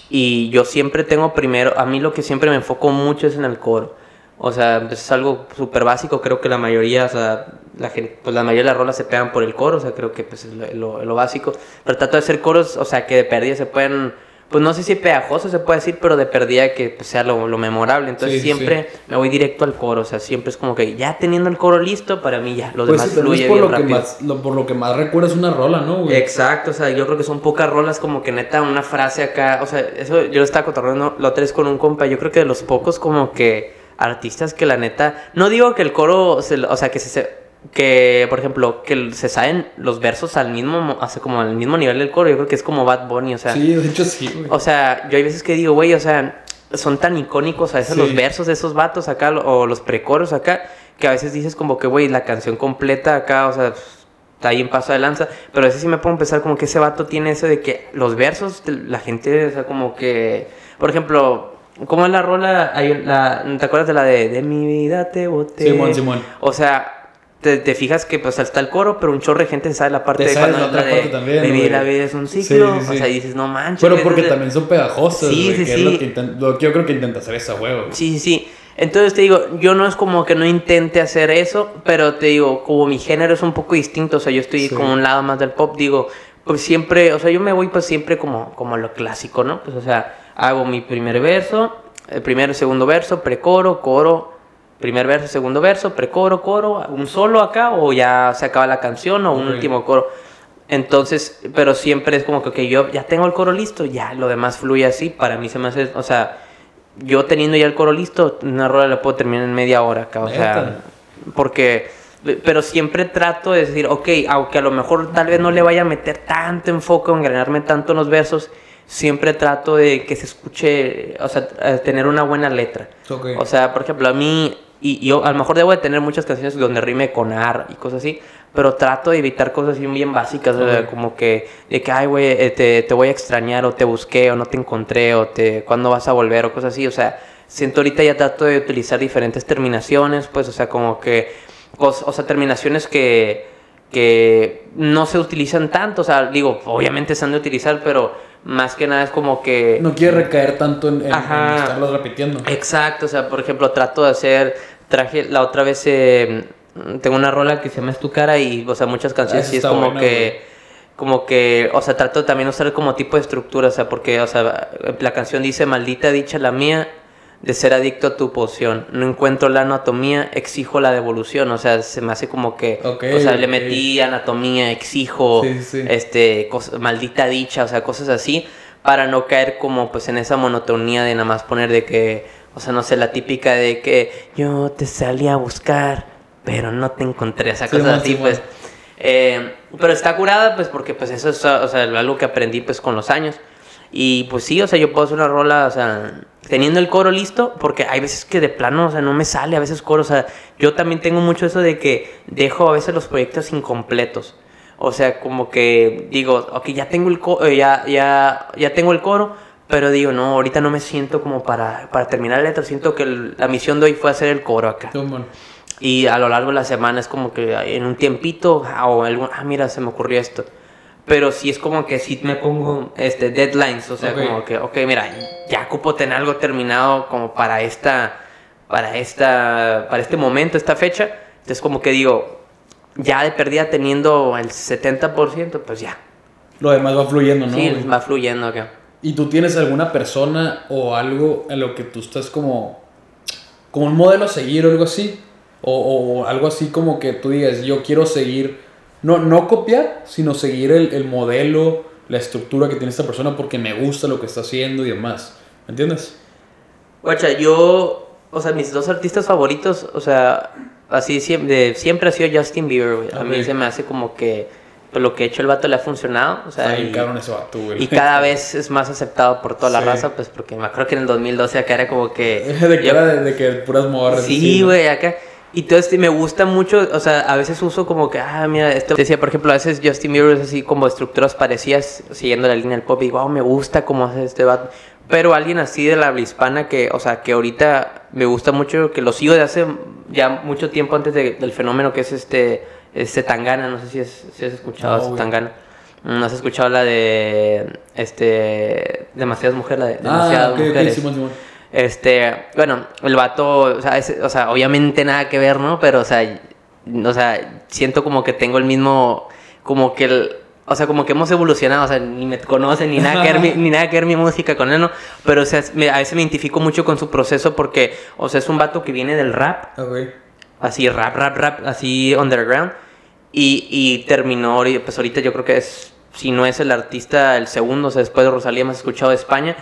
Y yo siempre tengo primero, a mí lo que siempre me enfoco mucho es en el coro. O sea, pues es algo súper básico, creo que la mayoría, o sea, la, gente, pues la mayoría de las rolas se pegan por el coro, o sea, creo que pues es lo, lo, básico. Pero trato de hacer coros, o sea, que de perdida se pueden pues no sé si pegajoso se puede decir, pero de perdida que pues, sea lo, lo, memorable. Entonces siempre me voy directo al coro, o sea, siempre es como que ya teniendo el coro listo, para mí ya, lo pues demás fluye por lo Que más, por lo que más recuerdas una rola, ¿no? Exacto, o sea, yo creo que son pocas rolas como que neta una frase acá, o sea, eso yo lo estaba cotorreando lo tres con un compa, yo creo que de los pocos como que artistas que la neta, no digo que el coro, o sea, que se que, por ejemplo, que se saben los versos al mismo, hace como al mismo nivel del coro, yo creo que es como Bad Bunny, o sea. Sí, de hecho sí, güey. O sea, yo hay veces que digo, güey, o sea, son tan icónicos a veces los versos de esos vatos acá, o los precoros acá, que a veces dices como que, güey, la canción completa acá, o sea, está ahí en paso de lanza, pero a veces sí me puedo pensar como que ese vato tiene eso de que los versos, la gente, o sea, como que, por ejemplo, ¿cómo es la rola? Hay la, ¿Te acuerdas de la de, de mi vida te boté? Simón, Simón. O sea, te, fijas que pues está el coro, pero un chorro de gente sabe la parte de cuando la otra parte también, la vida es un ciclo. O sea, dices, no manches. Pero porque también son pegajosos. Sí, sí, sí. lo, que yo creo que intenta hacer esa huevo. Sí, sí, sí. Entonces te digo, yo no es como que no intente hacer eso, pero te digo, como mi género es un poco distinto, o sea, yo estoy como un lado más del pop, digo, pues siempre, o sea, yo me voy pues siempre como, como lo clásico, ¿no? Pues o sea, hago mi primer verso, el primero y segundo verso, precoro, coro, primer verso, segundo verso, precoro, coro, un solo acá o ya se acaba la canción o un último coro. Entonces, pero siempre es como que yo ya tengo el coro listo, ya lo demás fluye así. Para mí se me hace, o sea, yo teniendo ya el coro listo, una rueda la puedo terminar en media hora acá, o sea, porque, pero siempre trato de decir, ok, aunque a lo mejor tal vez no le vaya a meter tanto enfoque o engranarme tanto en los versos, siempre trato de que se escuche, o sea, tener una buena letra. O sea, por ejemplo, a mí y yo a lo mejor debo de tener muchas canciones donde rime con ar y cosas así, pero trato de evitar cosas así bien básicas, como que, de que, ay, güey, eh, te, te, voy a extrañar, o te busqué, o no te encontré, o te, ¿cuándo vas a volver? O cosas así, o sea, siento ahorita ya trato de utilizar diferentes terminaciones, pues, o sea, como que, o, sea, terminaciones que, que no se utilizan tanto, o sea, digo, obviamente se han de utilizar, pero más que nada es como que... No quiere recaer tanto en, en, estarlos repitiendo. Exacto, o sea, por ejemplo, trato de hacer traje la otra vez eh, tengo una rola que se llama Es tu cara y o sea muchas canciones ah, y es como que como que o sea trato también usar como tipo de estructura o sea porque o sea la canción dice maldita dicha la mía de ser adicto a tu poción. No encuentro la anatomía exijo la devolución o sea se me hace como que o sea le metí anatomía exijo este maldita dicha o sea cosas así para no caer como pues en esa monotonía de nada más poner de que o sea, no sé, la típica de que yo te salí a buscar, pero no te encontré. Esa cosa así, pues. Eh, pero está curada, pues, porque pues eso es o sea, algo que aprendí pues con los años. Y pues sí, o sea, yo puedo hacer una rola, o sea, teniendo el coro listo, porque hay veces que de plano, o sea, no me sale a veces coro, o sea, yo también tengo mucho eso de que dejo a veces los proyectos incompletos. O sea, como que digo, ok, ya tengo el coro, eh, ya, ya, ya tengo el coro, pero digo, no, ahorita no me siento como para, para terminar la letra. Siento que la misión de hoy fue hacer el coro acá. Y a lo largo de la semana es como que en un tiempito, ah, o algo, ah, mira, se me ocurrió esto. Pero sí es como que sí me pongo este, deadlines, o sea, como que, ok, mira, ya ocupo tener algo terminado como para esta, para esta, para este momento, esta fecha. Entonces como que digo, ya de perdida teniendo el 70%, pues ya. Lo demás va fluyendo, ¿no? Sí, va fluyendo acá. ¿Y tú tienes alguna persona o algo en lo que tú estás como, como un modelo a seguir o algo así? O, algo así como que tú digas, yo quiero seguir, no, no copiar, sino seguir el, modelo, la estructura que tiene esta persona porque me gusta lo que está haciendo y demás. ¿Me entiendes? Guacha, yo, o sea, mis dos artistas favoritos, o sea, así siempre, siempre ha sido Justin Bieber, A mí se me hace como que pues, lo que ha hecho el vato le ha funcionado. O sea, y, y, cada vez es más aceptado por toda la raza, pues porque me acuerdo que en el 2012 acá era como que... (laughs) de que era de, que puras morras. Sí, güey, acá... Y todo este me gusta mucho, o sea, a veces uso como que, ah, mira, esto decía, por ejemplo, a veces Justin Bieber es así como estructuras parecidas, siguiendo la línea del pop, y wow, me gusta cómo hace este vato. Pero alguien así de la habla hispana que, o sea, que ahorita me gusta mucho, que lo sigo de hace ya mucho tiempo antes del fenómeno que es este Es Tangana, no sé si, es, si has escuchado No, güey. Tangana. ¿No has escuchado la de. Este. Demasiadas mujeres? La de Demasiadas Ah, ok, mujeres. Este, bueno, el vato, o sea, es- o sea, obviamente nada que ver, ¿no? Pero, o sea, o sea, siento como que tengo el mismo, como que el, o sea, como que hemos evolucionado, o sea, ni me conocen, ni nada que ver, mi, (laughs) ni nada que ver mi música con él, ¿no? Pero, o sea, me- a veces me identifico mucho con su proceso porque, o sea, es un vato que viene del rap, Ok. Así rap, rap, rap, así underground. Y, y terminó, pues ahorita yo creo que es, si no es el artista, el segundo, o sea, después de Rosalía más escuchado de España.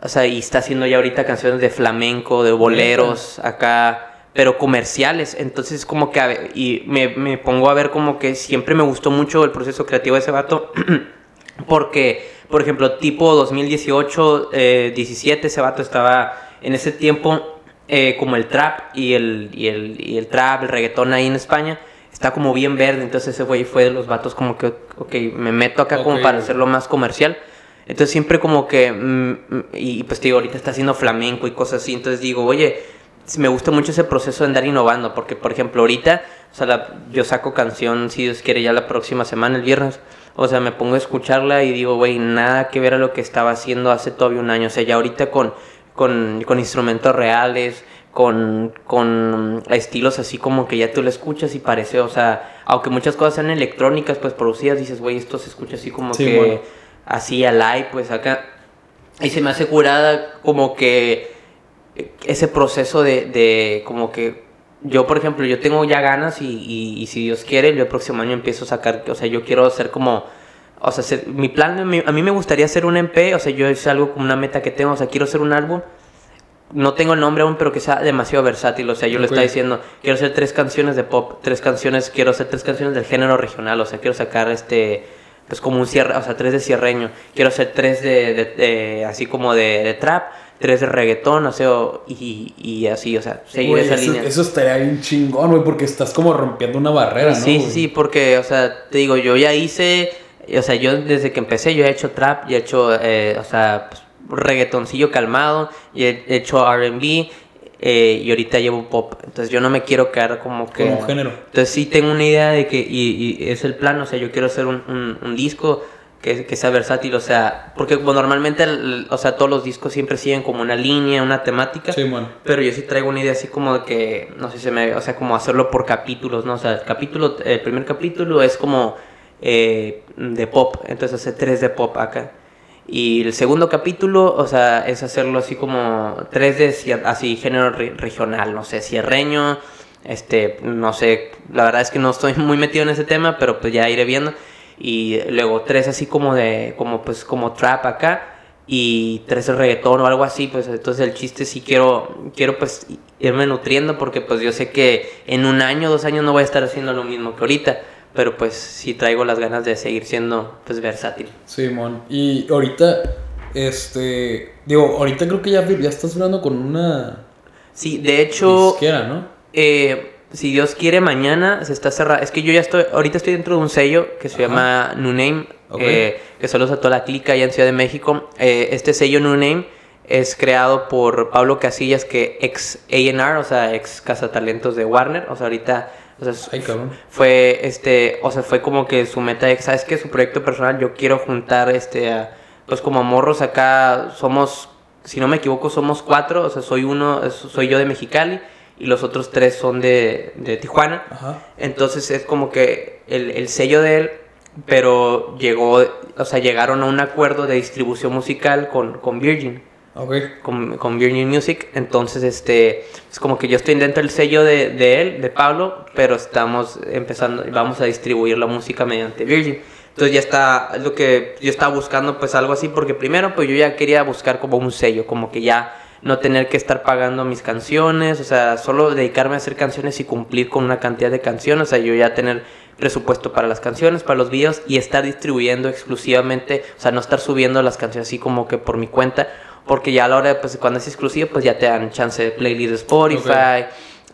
O sea, y está haciendo ya ahorita canciones de flamenco, de boleros, acá, pero comerciales. Entonces, como que, a y me, me pongo a ver como que siempre me gustó mucho el proceso creativo de ese vato. (clears throat) Porque, por ejemplo, tipo 2018, eh, 17, ese vato estaba en ese tiempo eh, como el trap y el, y, el, y el trap, el reggaetón ahí en España. Está como bien verde, entonces ese güey fue de los vatos como que, ok, me meto acá como para hacerlo más comercial. Entonces siempre como que, mm, y pues te digo, ahorita está haciendo flamenco y cosas así, entonces digo, oye, me gusta mucho ese proceso de andar innovando, porque por ejemplo ahorita, o sea, la- yo saco canción, si Dios quiere, ya la próxima semana, el viernes, o sea, me pongo a escucharla y digo, güey, nada que ver a lo que estaba haciendo hace todavía un año, o sea, ya ahorita con, con, con instrumentos reales, con, con estilos así como que ya tú lo escuchas y parece, o sea, aunque muchas cosas sean electrónicas, pues producidas, dices, güey, esto se escucha así como Sí, que bueno. así al live, pues acá. Y se me hace curada como que ese proceso de, de como que yo, por ejemplo, yo tengo ya ganas y, y- y si Dios quiere, yo el próximo año empiezo a sacar, o sea, yo quiero hacer como, o sea, hacer- mi plan, mi- a mí me gustaría hacer un MP, o sea, yo es algo como una meta que tengo, o sea, quiero hacer un álbum, no tengo el nombre aún, pero que sea demasiado versátil, o sea, yo le Ok. estaba diciendo, quiero hacer tres canciones de pop, tres canciones, quiero hacer tres canciones del género regional, o sea, quiero sacar este, pues como un cierre, o sea, tres de cierreño, quiero hacer tres de, de- de- así como de, de trap, tres de reggaetón, o sea, y, y así, o sea, seguir Güey, esa eso, línea. eso estaría bien chingón, güey, porque estás como rompiendo una barrera, ¿no? Sí, sí, porque, o sea, te digo, yo ya hice, o sea, yo desde que empecé, yo he hecho trap, y he hecho, eh, o sea, pues, reggaetoncillo calmado, y he hecho RB, eh, y ahorita llevo pop. Entonces yo no me quiero quedar como que... Como género. Entonces sí tengo una idea de que, y, y es el plan, o sea, yo quiero hacer un, un- un disco que, que sea versátil, o sea, porque bueno, normalmente, el- o sea, todos los discos siempre siguen como una línea, una temática. Sí. Pero yo sí traigo una idea así como de que, no sé si se me, o sea, como hacerlo por capítulos, ¿no? O sea, el capítulo, el primer capítulo es como eh, de pop, entonces hace tres de pop acá. Y el segundo capítulo, o sea, es hacerlo así como tres de así género re- regional, no sé, cierreño, este, no sé, la verdad es que no estoy (laughs) muy metido en ese tema, pero pues ya iré viendo. Y luego tres así como de, como pues como trap acá y tres reggaetón o algo así, pues entonces el chiste sí quiero, quiero pues irme nutriendo porque pues yo sé que en un año, dos años no voy a estar haciendo lo mismo que ahorita, pero pues sí traigo las ganas de seguir siendo pues versátil. Sí, mon. Y ahorita, este. Digo, ahorita creo que ya, ya estás hablando con una. Sí, de hecho, Disquera, ¿no? eh, si Dios quiere, mañana se está cerrando. Es que yo ya estoy, ahorita estoy dentro de un sello que se Ajá. llama New Name, Ok. eh, que a toda la clica allá en Ciudad de México. Eh, este sello New Name es creado por Pablo Casillas, que ex A&R, o sea, ex cazatalentos de Warner. O sea, ahorita, o sea, Ay, fue este o sea fue como que su meta de sabes que su proyecto personal yo quiero juntar este a, pues como morros acá somos si no me equivoco somos cuatro o sea soy uno soy yo de Mexicali y los otros tres son de, de Tijuana. Ajá. entonces es como que el, el sello de él pero llegó o sea llegaron a un acuerdo de distribución musical con, con Virgin Ok. con, Virgin Music. Entonces, este, es como que yo estoy dentro del sello de, de él, de Pablo, pero estamos empezando, vamos a distribuir la música mediante Virgin. Entonces ya está, es lo que yo estaba buscando, pues algo así, porque primero, pues yo ya quería buscar como un sello, como que ya no tener que estar pagando mis canciones, o sea, solo dedicarme a hacer canciones y cumplir con una cantidad de canciones, o sea, yo ya tener presupuesto para las canciones, para los videos y estar distribuyendo exclusivamente, o sea, no estar subiendo las canciones así como que por mi cuenta, porque ya a la hora, pues cuando es exclusivo, pues ya te dan chance de playlist de Spotify,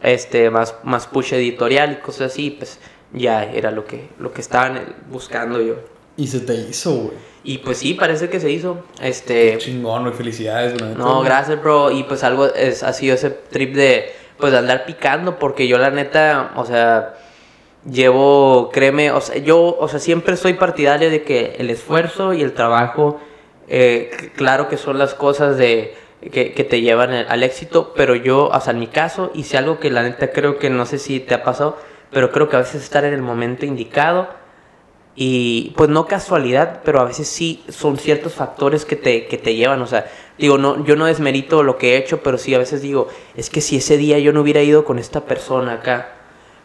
este, más, más push editorial y cosas así, pues ya era lo que, lo que estaban eh, buscando yo. Y se te hizo, güey. Y pues sí, parece que se hizo. Este, Chingón, güey. Felicidades, güey. no, gracias, bro. Y pues algo es, ha sido ese trip de, pues, de andar picando, porque yo la neta, o sea, llevo, créeme, o sea, yo, o sea, siempre soy partidario de que el esfuerzo y el trabajo, eh, claro que son las cosas de, que, te llevan al éxito, pero yo, o sea, en mi caso, hice algo que la neta creo que no sé si te ha pasado, pero creo que a veces estar en el momento indicado y pues no casualidad, pero a veces sí son ciertos factores que te, que te llevan, o sea, digo, no, yo no desmerito lo que he hecho, pero sí a veces digo, es que si ese día yo no hubiera ido con esta persona acá,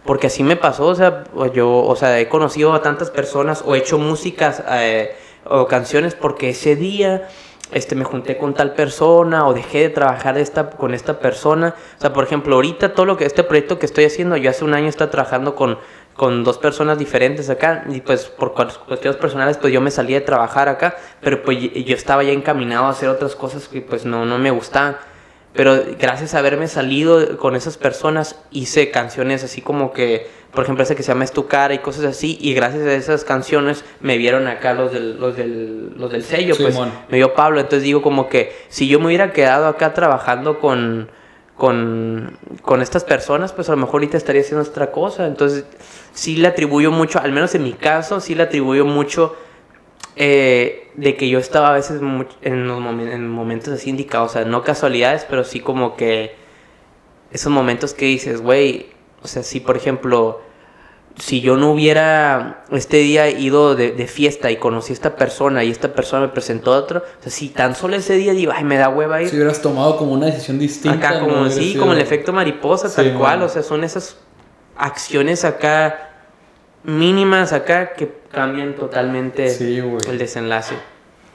porque así me pasó, o sea, yo, o sea, he conocido a tantas personas o he hecho músicas eh, o canciones porque ese día este, me junté con tal persona o dejé de trabajar esta, con esta persona. O sea, por ejemplo, ahorita todo lo que este proyecto que estoy haciendo, yo hace un año estaba trabajando con, con dos personas diferentes acá y pues por cuestiones personales pues yo me salí de trabajar acá, pero pues yo estaba ya encaminado a hacer otras cosas que pues no, no me gustaban. Pero gracias a haberme salido con esas personas, hice canciones así como que, por ejemplo, esa que se llama Es tu cara y cosas así. Y gracias a esas canciones me vieron acá los del, los del, los del sello, pues me vio Pablo. Entonces digo como que si yo me hubiera quedado acá trabajando con, con, con estas personas, pues a lo mejor ahorita estaría haciendo otra cosa. Entonces sí le atribuyo mucho, al menos en mi caso, sí le atribuyo mucho eh, de que yo estaba a veces en, los momentos así indicados, o sea, no casualidades, pero sí como que esos momentos que dices, güey, o sea, si por ejemplo, si yo no hubiera este día ido de, fiesta y conocí a esta persona y esta persona me presentó a otro, o sea, si tan solo ese día digo, ay, me da hueva ir. Si hubieras tomado como una decisión distinta. Acá, como, sí, como el efecto mariposa, tal cual, o sea, son esas acciones acá mínimas acá que cambian totalmente el desenlace.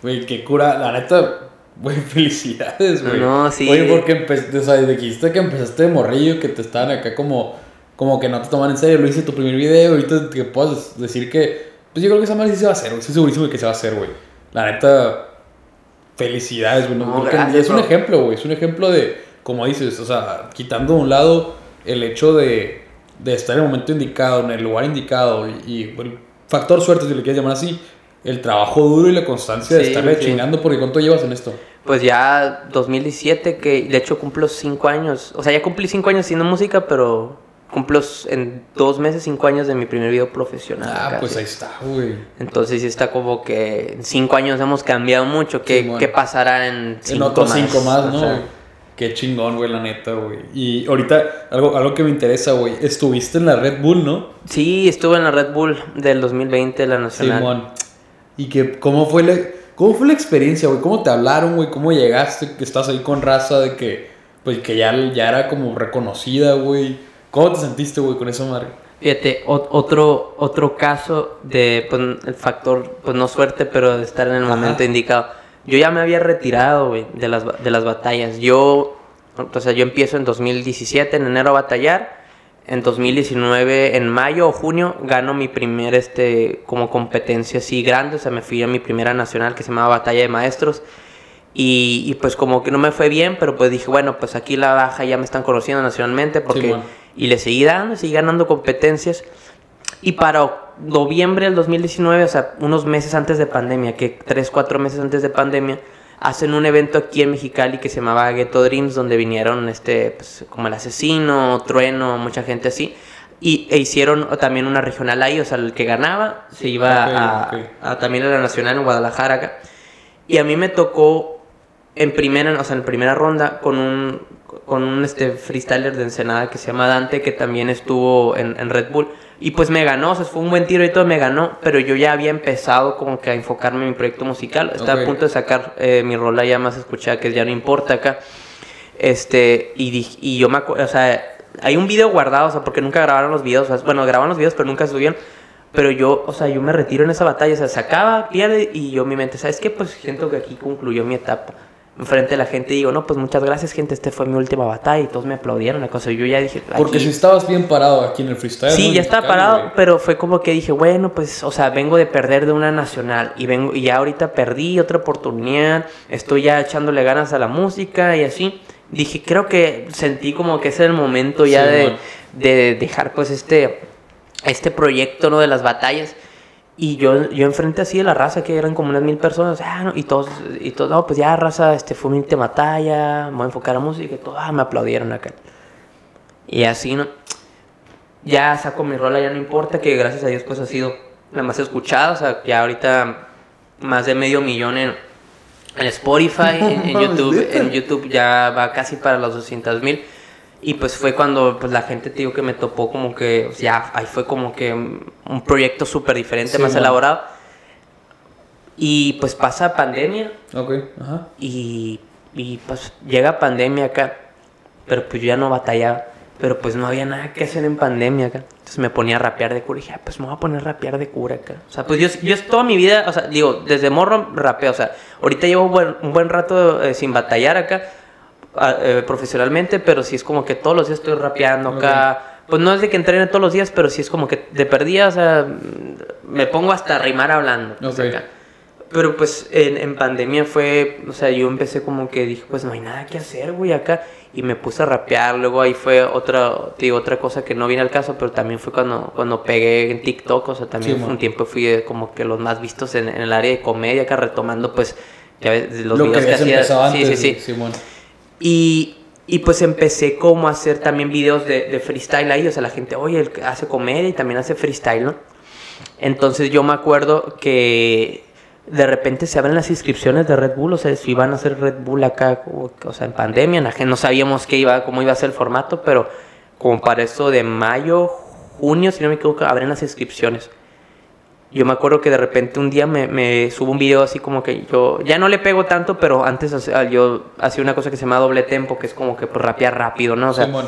Güey, qué cura, la neta, güey, (laughs) felicidades, güey. No, sí. Oye, porque empezaste, o sea, dijiste que empezaste de morrillo, que te estaban acá como, como que no te toman en serio, lo hice tu primer video, ahorita que puedas decir que, pues yo creo que esa madre sí se va a hacer, güey, estoy segurísimo de que se va a hacer, güey. La neta, felicidades, güey. No, es un ejemplo, güey, es un ejemplo de, como dices, o sea, quitando de un lado el hecho de de estar en el momento indicado, en el lugar indicado y, el factor suerte, si le quieres llamar así, el trabajo duro y la constancia de estarle chingando, porque ¿cuánto llevas en esto? Pues ya 2017, que de hecho cumplo cinco años, o sea, ya cumplí cinco años haciendo música, pero cumplo en dos meses cinco años de mi primer video profesional. Ah, pues ahí está, güey. Entonces sí está como que en cinco años hemos cambiado mucho, ¿qué, ¿qué pasará en cinco En otros cinco más, ¿no? Qué chingón, güey, la neta, güey. Y ahorita, algo, algo que me interesa, güey. Estuviste en la Red Bull, ¿no? Sí, estuve en la Red Bull del 2020, la nacional. Simón. ¿Y que, cómo fue la, cómo fue la experiencia, güey? ¿Cómo te hablaron, güey? ¿Cómo llegaste? Que estás ahí con raza de que, pues, que ya, ya era como reconocida, güey. ¿Cómo te sentiste, güey, con eso, madre? Fíjate, otro, otro caso de, pues, el factor, pues, no suerte, pero de estar en el momento indicado yo ya me había retirado, güey, de las, de las batallas. Yo, o sea, yo empiezo en 2017, en enero a batallar. En 2019, en mayo o junio, gano mi primer, este, como competencia así grande. O sea, me fui a mi primera nacional que se llamaba Batalla de Maestros. Y, y, pues como que no me fue bien, pero pues dije, bueno, pues aquí la baja ya me están conociendo nacionalmente porque... Y le seguí dando, seguí ganando competencias. Y para noviembre del 2019, o sea, unos meses antes de pandemia, que tres, cuatro meses antes de pandemia, hacen un evento aquí en Mexicali que se llamaba Ghetto Dreams, donde vinieron este, pues, como el asesino, Trueno, mucha gente así. Y e hicieron también una regional ahí, o sea, el que ganaba se iba a, también a la nacional en Guadalajara acá. Y a mí me tocó en primera, o sea, en primera ronda con un, con un este, freestyler de Ensenada que se llama Dante, que también estuvo en, en Red Bull. Y pues me ganó, o sea, fue un buen tiro y todo, me ganó, pero yo ya había empezado como que a enfocarme en mi proyecto musical. Estaba a punto de sacar eh, mi rola ya más escuchada, que ya no importa acá. Este, y, y yo me acuerdo, o sea, hay un video guardado, o sea, porque nunca grabaron los videos, bueno, grabaron los videos, pero nunca subieron. Pero yo, o sea, yo me retiro en esa batalla, o sea, se acaba, pierde, y yo mi mente, ¿sabes qué? Pues siento que aquí concluyó mi etapa enfrente de la gente y digo, no, pues muchas gracias, gente, este fue mi última batalla y todos me aplaudieron, la cosa. yo ya dije. Porque si estabas bien parado aquí en el freestyle. Sí, ya estaba parado, pero fue como que dije, bueno, pues, o sea, vengo de perder de una nacional y vengo y ya ahorita perdí otra oportunidad, estoy ya echándole ganas a la música y así. Dije, creo que sentí como que ese es el momento ya de, de, dejar, pues, este, este proyecto, ¿no? De las batallas. Y yo, yo enfrente así de la raza, que eran como unas mil personas, ah, y todos, y todos, no, pues ya raza, este fue mi última talla, me voy a enfocar a música, y todo, ah, me aplaudieron acá. Y así, ¿no? ya saco mi rola, ya no importa, que gracias a Dios pues ha sido la más escuchada, o sea, ya ahorita más de medio millón en, en Spotify, en, en (laughs) YouTube, en YouTube ya va casi para los 200 mil. Y pues fue cuando pues la gente, te digo, que me topó como que, o sea, ahí fue como que un proyecto súper diferente, Sí, más man. elaborado. Y pues pasa pandemia Ok, ajá. y, y pues llega pandemia acá, pero pues yo ya no batallaba, pero pues no había nada que hacer en pandemia acá. Entonces me ponía a rapear de cura y dije, ah, pues me voy a poner a rapear de cura acá. O sea, pues yo, yo toda mi vida, o sea, digo, desde morro rapeo, o sea, ahorita llevo un buen, un buen rato eh, sin batallar acá eh, profesionalmente, pero sí es como que todos los días estoy rapeando acá. Pues no es de que entrene todos los días, pero sí es como que de perdida, o sea, me pongo hasta a rimar hablando. pues, acá. Pero pues en, en pandemia fue, o sea, yo empecé como que dije, pues no hay nada que hacer, güey, acá. Y me puse a rapear, luego ahí fue otra, digo, otra cosa que no viene al caso, pero también fue cuando, cuando pegué en TikTok, o sea, también Sí, fue un tiempo fui de como que los más vistos en, en el área de comedia, acá retomando pues, ya ves, los Lo que videos que, hacía. empezado Sí, sí, sí. Simón. Y, y pues empecé como a hacer también videos de, freestyle ahí, o sea, la gente, oye, él hace comedia y también hace freestyle, ¿no? Entonces yo me acuerdo que de repente se abren las inscripciones de Red Bull, o sea, si iban a hacer Red Bull acá, o, sea, en pandemia, no sabíamos qué iba, cómo iba a ser el formato, pero como para eso de mayo, junio, si no me equivoco, abren las inscripciones. Yo me acuerdo que de repente un día me, me subo un video así como que yo ya no le pego tanto, pero antes sea, yo hacía una cosa que se llama doble tempo, que es como que pues, rapear rápido, ¿no? O sea, Simón.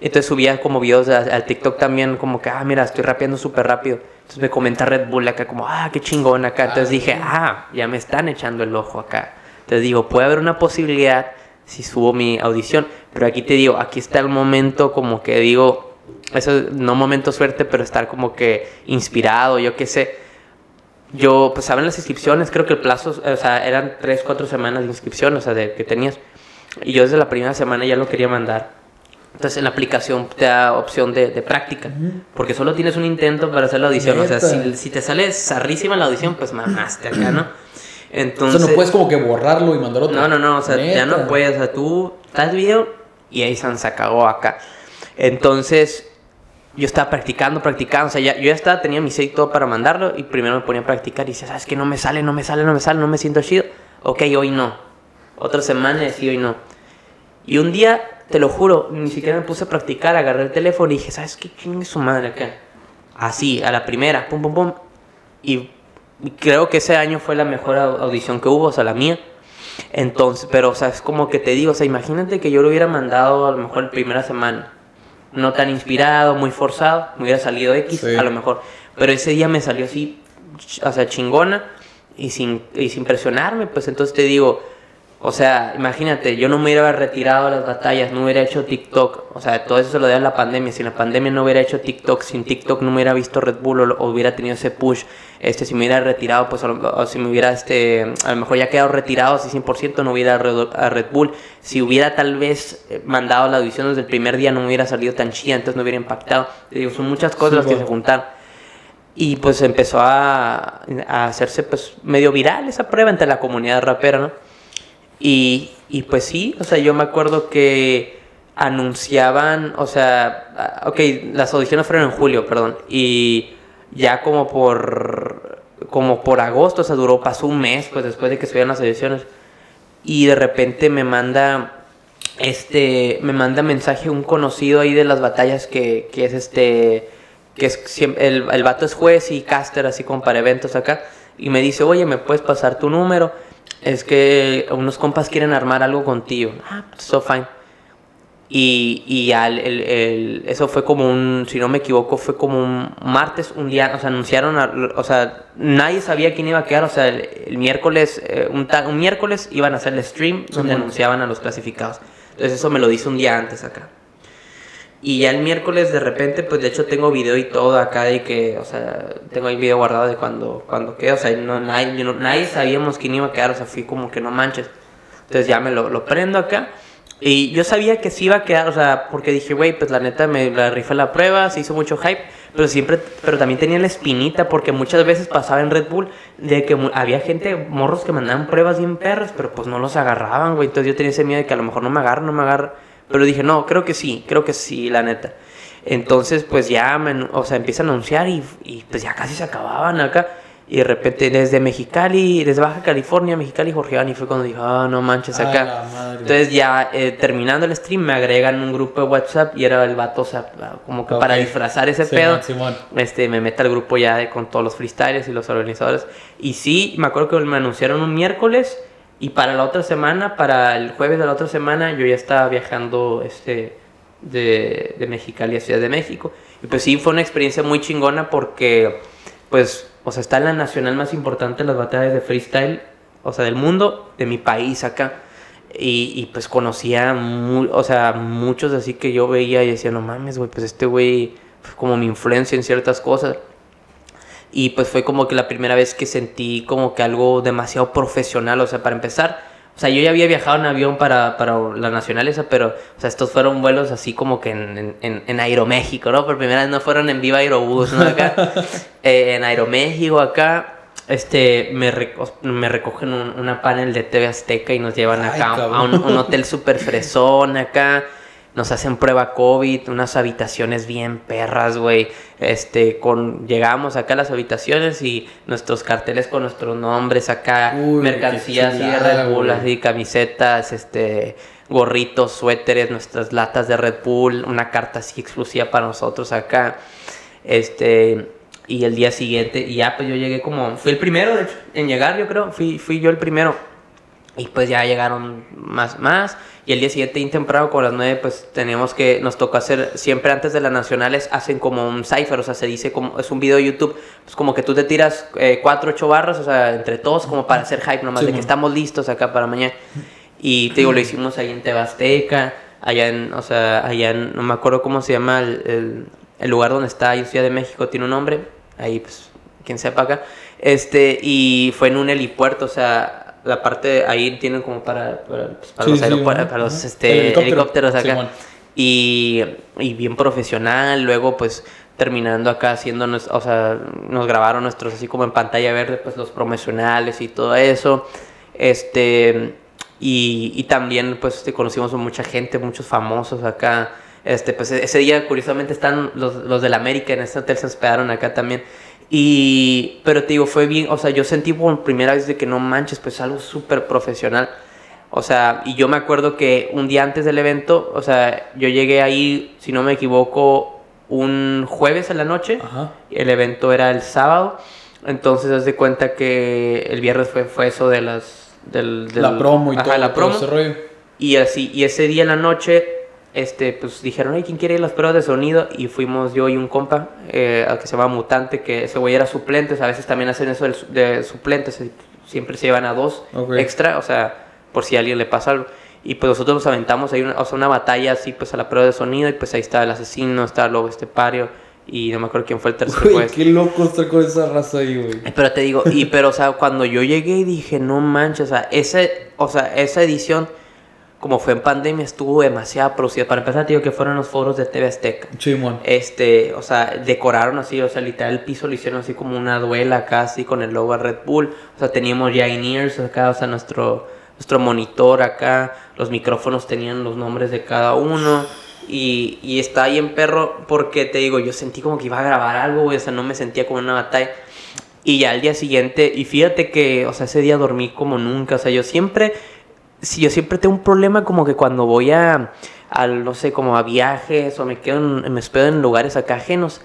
entonces subía como videos a- al TikTok también, como que, ah, mira, estoy rapeando súper rápido. Entonces me comenta Red Bull acá, como, ah, qué chingón acá. Entonces dije, ah, ya me están echando el ojo acá. Entonces digo, puede haber una posibilidad si subo mi audición. Pero aquí te digo, aquí está el momento como que digo, eso es no momento suerte, pero estar como que inspirado, yo qué sé. Yo, pues, saben las inscripciones, creo que el plazo, o sea, eran 3, 4 semanas de inscripción, o sea, de que tenías. Y yo desde la primera semana ya lo quería mandar. Entonces en la aplicación te da opción de, de práctica, porque solo tienes un intento para hacer la audición. O sea, Neta. si, si te sale zarrísima la audición, pues mamaste acá, ¿no? O Entonces, sea, no puedes como que borrarlo y mandar otro. no, no, no, o sea, ya no Neta. puedes, o sea, tú estás video y ahí se se cagó acá. Entonces, yo estaba practicando, practicando, o sea, ya, yo ya estaba, tenía mi set todo para mandarlo y primero me ponía a practicar y decía, ¿sabes qué? No me sale, no me sale, no me sale, no me siento chido. Ok, hoy no. Otra semana y hoy no. Y un día, te lo juro, ni siquiera me puse a practicar, agarré el teléfono y dije, ¿sabes qué? ¿Quién es su madre acá? Así, a la primera, pum, pum, pum. Y creo que ese año fue la mejor au- audición que hubo, o sea, la mía. Entonces, pero, o sea, es como que te digo, o sea, imagínate que yo lo hubiera mandado a lo mejor la primera semana. No tan inspirado, muy forzado, me hubiera salido X, Sí. a lo mejor. Pero ese día me salió así, o sea, chingona y sin, y sin presionarme, pues entonces te digo, o sea, imagínate, yo no me hubiera retirado de las batallas, no hubiera hecho TikTok, o sea, todo eso se lo debe a la pandemia, si la pandemia no hubiera hecho TikTok, sin TikTok no me hubiera visto Red Bull o, o hubiera tenido ese push, este, si me hubiera retirado, pues o si me hubiera, este, a lo mejor ya quedado retirado así 100%, no hubiera Red, a Red Bull, si hubiera tal vez eh, mandado la audición desde el primer día no me hubiera salido tan chida, entonces no hubiera impactado, Te digo, son muchas cosas Sí, las que se juntaron. Y pues empezó a, a hacerse pues medio viral esa prueba entre la comunidad rapera, ¿no? Y, y pues sí, o sea, yo me acuerdo que anunciaban, o sea, ok, las audiciones fueron en julio, perdón, y ya como por, como por agosto, o sea, duró, pasó un mes, pues después de que subieron las audiciones, y de repente me manda, este, me manda mensaje un conocido ahí de las batallas que, que es este, que es el, el vato es juez y caster, así como para eventos acá, y me dice, oye, ¿me puedes pasar tu número? Es que unos compas quieren armar algo contigo. Ah, so fine. Y, y ya el, el- eso fue como un, si no me equivoco, fue como un martes, un día, o sea, anunciaron, a- o sea, nadie sabía quién iba a quedar, o sea, el, el miércoles, eh, un, ta- un miércoles iban a hacer el stream donde anunciaban a los clasificados. Entonces eso me lo dice un día antes acá. Y ya el miércoles de repente, pues de hecho tengo video y todo acá de que, o sea, tengo ahí video guardado de cuando, cuando quedé, o sea, no, nadie, no- nadie sabíamos quién iba a quedar, o sea, fui como que no manches. Entonces ya me lo, lo prendo acá. Y yo sabía que sí iba a quedar, o sea, porque dije, güey, pues la neta me la rifé la prueba, se hizo mucho hype, pero siempre, pero también tenía la espinita, porque muchas veces pasaba en Red Bull de que había gente, morros que mandaban pruebas bien perras, pero pues no los agarraban, güey. Entonces yo tenía ese miedo de que a lo mejor no me agarra, no me agarra. Pero dije, no, creo que sí, creo que sí, la neta. Entonces, pues ya, me- o sea, empieza a anunciar y, y, pues ya casi se acababan acá. Y de repente desde Mexicali, desde Baja California, Mexicali, Jorge y fue cuando dije, ah, no manches acá. Entonces ya eh, terminando el stream me agregan un grupo de WhatsApp y era el vato, o sea, como que para disfrazar ese Simón, pedo. Simón. Este, me mete al grupo ya de- con todos los freestylers y los organizadores. Y sí, me acuerdo que me anunciaron un miércoles y para la otra semana, para el jueves de la otra semana, yo ya estaba viajando este, de, de Mexicali a Ciudad de México. Y pues sí, fue una experiencia muy chingona porque, pues, o sea, está en la nacional más importante de las batallas de freestyle, o sea, del mundo, de mi país acá. Y, y, pues conocía, mu- o sea, muchos así que yo veía y decía, no mames, güey, pues este güey como mi influencia en ciertas cosas. Y pues fue como que la primera vez que sentí como que algo demasiado profesional, o sea, para empezar, o sea, yo ya había viajado en avión para, para la nacional esa, pero, o sea, estos fueron vuelos así como que en, en, en Aeroméxico, ¿no? Por primera vez no fueron en Viva Aerobús, ¿no? Acá, (laughs) eh, en Aeroméxico, acá, este, me, reco- me recogen un- una panel de TV Azteca y nos llevan Ay, acá a un, un hotel súper fresón acá. Nos hacen prueba COVID, unas habitaciones bien perras, güey. Este, con, llegamos acá a las habitaciones y nuestros carteles con nuestros nombres acá, Uy, mercancías qué así de chulada, Red Bull, así, camisetas, este, gorritos, suéteres, nuestras latas de Red Bull, una carta así exclusiva para nosotros acá. Este, y el día siguiente, y ya pues yo llegué como, fui el primero de hecho, en llegar, yo creo, fui, fui yo el primero. Y pues ya llegaron más, más. Y el día siguiente, bien temprano, con las 9, pues teníamos que, nos tocó hacer, siempre antes de las nacionales, hacen como un cipher, o sea, se dice como, es un video de YouTube, pues como que tú te tiras eh, cuatro, ocho barras, o sea, entre todos, como para hacer hype, nomás Sí, de que man. estamos listos acá para mañana. Y te digo, lo hicimos ahí en Tebasteca, allá en, o sea, allá en, no me acuerdo cómo se llama el, el- el lugar donde está, ahí en Ciudad de México, tiene un nombre, ahí pues, quien sepa acá. Este, y fue en un helipuerto, o sea, la parte ahí tienen como para, para, pues, para Sí, los, sí, para los este, El helicóptero, helicópteros acá. Y, y bien profesional, luego pues terminando acá haciendo, nos- o sea, nos grabaron nuestros así como en pantalla verde, pues los promocionales y todo eso. Este, y, y también pues este, conocimos a mucha gente, muchos famosos acá. Este, pues ese día curiosamente están los, los del América en este hotel se hospedaron acá también. Y, pero te digo, fue bien, o sea, yo sentí por primera vez de que no manches, pues algo súper profesional. O sea, y yo me acuerdo que un día antes del evento, o sea, yo llegué ahí, si no me equivoco, un jueves en la noche. Ajá. El evento era el sábado. Entonces, haz de cuenta que el viernes fue, fue eso de las. Del, del- La promo y ajá, todo, la todo promo. ese rollo. Y así, y ese día en la noche, este, pues dijeron, ay, ¿quién quiere ir a las pruebas de sonido? Y fuimos yo y un compa, eh, al que se llama Mutante, que ese güey era suplente, o sea, a veces también hacen eso de suplentes, eh, siempre se llevan a dos Ok. extra, o sea, por si a alguien le pasa algo. Y pues nosotros nos aventamos ahí, una, o sea, una batalla así, pues a la prueba de sonido, y pues ahí estaba el asesino, estaba luego este pario, y no me acuerdo quién fue el tercer Güey, qué loco estar con esa raza ahí, güey. Pero te digo, y pero o sea, cuando yo llegué y dije, no manches, o sea, ese, o sea, esa edición, como fue en pandemia, estuvo demasiado producida. Para empezar, te digo que fueron los foros de TV Azteca. Chimón. Este, o sea, decoraron así, o sea, literal el piso lo hicieron así como una duela acá, así con el logo de Red Bull. O sea, teníamos ya in-ears acá, o sea, nuestro, nuestro monitor acá, los micrófonos tenían los nombres de cada uno. Y, y está ahí en perro porque te digo, yo sentí como que iba a grabar algo, güey, o sea, no me sentía como una batalla. Y ya al día siguiente, y fíjate que, o sea, ese día dormí como nunca, o sea, yo siempre, si yo siempre tengo un problema como que cuando voy a, al, no sé, como a viajes o me quedo en, me hospedo en lugares acá ajenos,